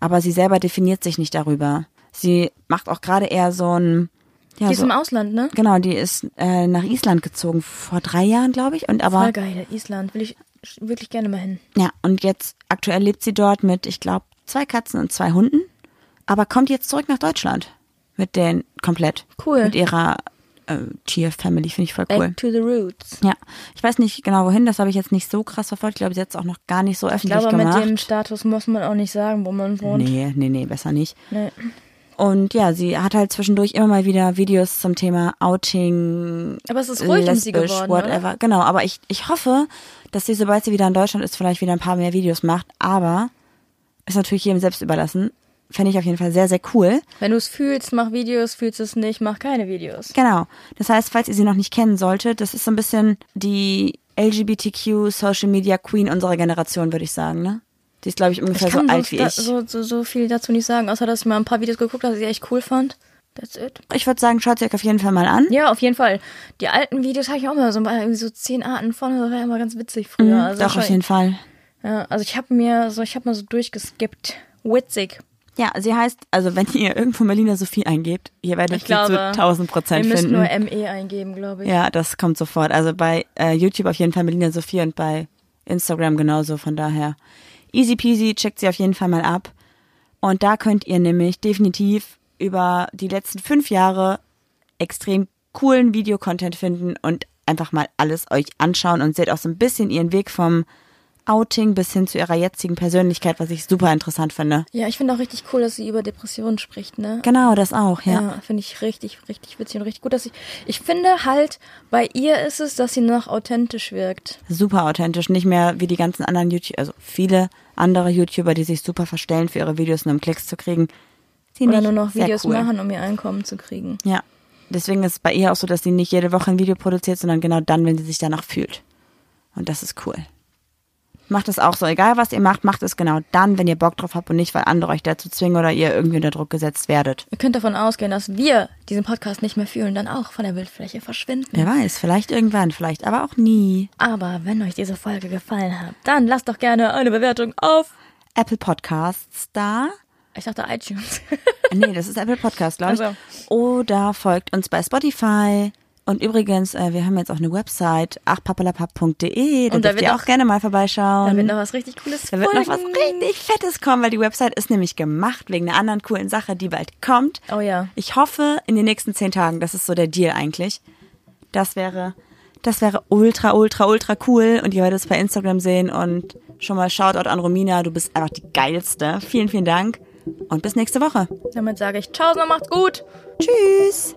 Aber sie selber definiert sich nicht darüber. Sie macht auch gerade eher so ein, ja, Die ist so, im Ausland, ne? genau, die ist äh, nach Island gezogen vor drei Jahren, glaube ich. Und aber Voll geil, Island. Will ich wirklich gerne mal hin. ja, und jetzt aktuell lebt sie dort mit, ich glaube, zwei Katzen und zwei Hunden. Aber kommt jetzt zurück nach Deutschland mit den komplett. Cool. Mit ihrer äh, Tier-Family, finde ich voll cool. Back to the roots. Ja, ich weiß nicht genau wohin, das habe ich jetzt nicht so krass verfolgt. Ich glaube, sie hat es auch noch gar nicht so Ich öffentlich glaube, gemacht. mit dem Status muss man auch nicht sagen, wo man wohnt. nee, nee, nee, besser nicht. Nee. Und ja, sie hat halt zwischendurch immer mal wieder Videos zum Thema Outing, Aber es ist ruhig um sie lesbisch, geworden, whatever. oder? Genau, aber ich, ich hoffe, dass sie, sobald sie wieder in Deutschland ist, vielleicht wieder ein paar mehr Videos macht. Aber ist natürlich jedem selbst überlassen. Fände ich auf jeden Fall sehr, sehr cool. Wenn du es fühlst, mach Videos, fühlst es nicht, mach keine Videos. Genau. Das heißt, falls ihr sie noch nicht kennen solltet, das ist so ein bisschen die LGBTQ Social Media Queen unserer Generation, würde ich sagen, ne? Die ist, glaube ich, ungefähr Ich so so, alt wie ich. so, so, so viel dazu nicht sagen, außer dass ich mal ein paar Videos geguckt habe, die ich echt cool fand. That's it. Ich würde sagen, schaut sie euch auf jeden Fall mal an. Ja, auf jeden Fall. Die alten Videos habe ich auch immer so, irgendwie so zehn Arten von, das war immer ganz witzig früher. Mhm, also Doch, auf jeden Fall. Ja, also ich habe mir so, ich habe mal so durchgeskippt. Witzig. Ja, sie heißt, also wenn ihr irgendwo Melina Sophie eingebt, ihr werdet Ich sie zu glaube, 1000 Ihr Prozent müsst finden. nur ME eingeben, glaube ich. ja, das kommt sofort. Also bei äh, YouTube auf jeden Fall Melina Sophie und bei Instagram genauso. Von daher easy peasy, checkt sie auf jeden Fall mal ab. Und da könnt ihr nämlich definitiv über die letzten fünf Jahre extrem coolen Videocontent finden und einfach mal alles euch anschauen und seht auch so ein bisschen ihren Weg vom Outing bis hin zu ihrer jetzigen Persönlichkeit, was ich super interessant finde. Ja, ich finde auch richtig cool, dass sie über Depressionen spricht, ne? Genau, das auch, ja. Ja, finde ich richtig, richtig witzig und richtig gut, dass ich. Ich finde halt, bei ihr ist es, dass sie noch authentisch wirkt. super authentisch, nicht mehr wie die ganzen anderen YouTuber, also viele andere YouTuber, die sich super verstellen für ihre Videos, nur um Klicks zu kriegen. Sie Oder nur noch Videos cool. machen, um ihr Einkommen zu kriegen. Ja, deswegen ist es bei ihr auch so, dass sie nicht jede Woche ein Video produziert, sondern genau dann, wenn sie sich danach fühlt. Und das ist cool. Macht es auch so, egal was ihr macht, macht es genau dann, wenn ihr Bock drauf habt und nicht, weil andere euch dazu zwingen oder ihr irgendwie unter Druck gesetzt werdet. Ihr könnt davon ausgehen, dass wir diesen Podcast nicht mehr fühlen, dann auch von der Bildfläche verschwinden. Wer weiß, vielleicht irgendwann, vielleicht aber auch nie. Aber wenn euch diese Folge gefallen hat, dann lasst doch gerne eine Bewertung auf. Apple Podcasts da. Ich dachte iTunes. Nee, das ist Apple Podcast, glaube ich. Ach Oder folgt uns bei Spotify Und übrigens, äh, wir haben jetzt auch eine Website, achpapalapap.de. Da Und da dürft ihr auch gerne mal vorbeischauen. Da wird noch was richtig Cooles Da wird noch was richtig Fettes kommen, weil die Website ist nämlich gemacht wegen einer anderen coolen Sache, die bald kommt. Oh ja. Ich hoffe, in den nächsten zehn Tagen, das ist so der Deal eigentlich. Das wäre, das wäre ultra, ultra, ultra cool und ihr werdet es bei Instagram sehen und schon mal Shoutout an Romina, du bist einfach die geilste. Vielen, vielen Dank und bis nächste Woche. Damit sage ich so macht's gut. Tschüss!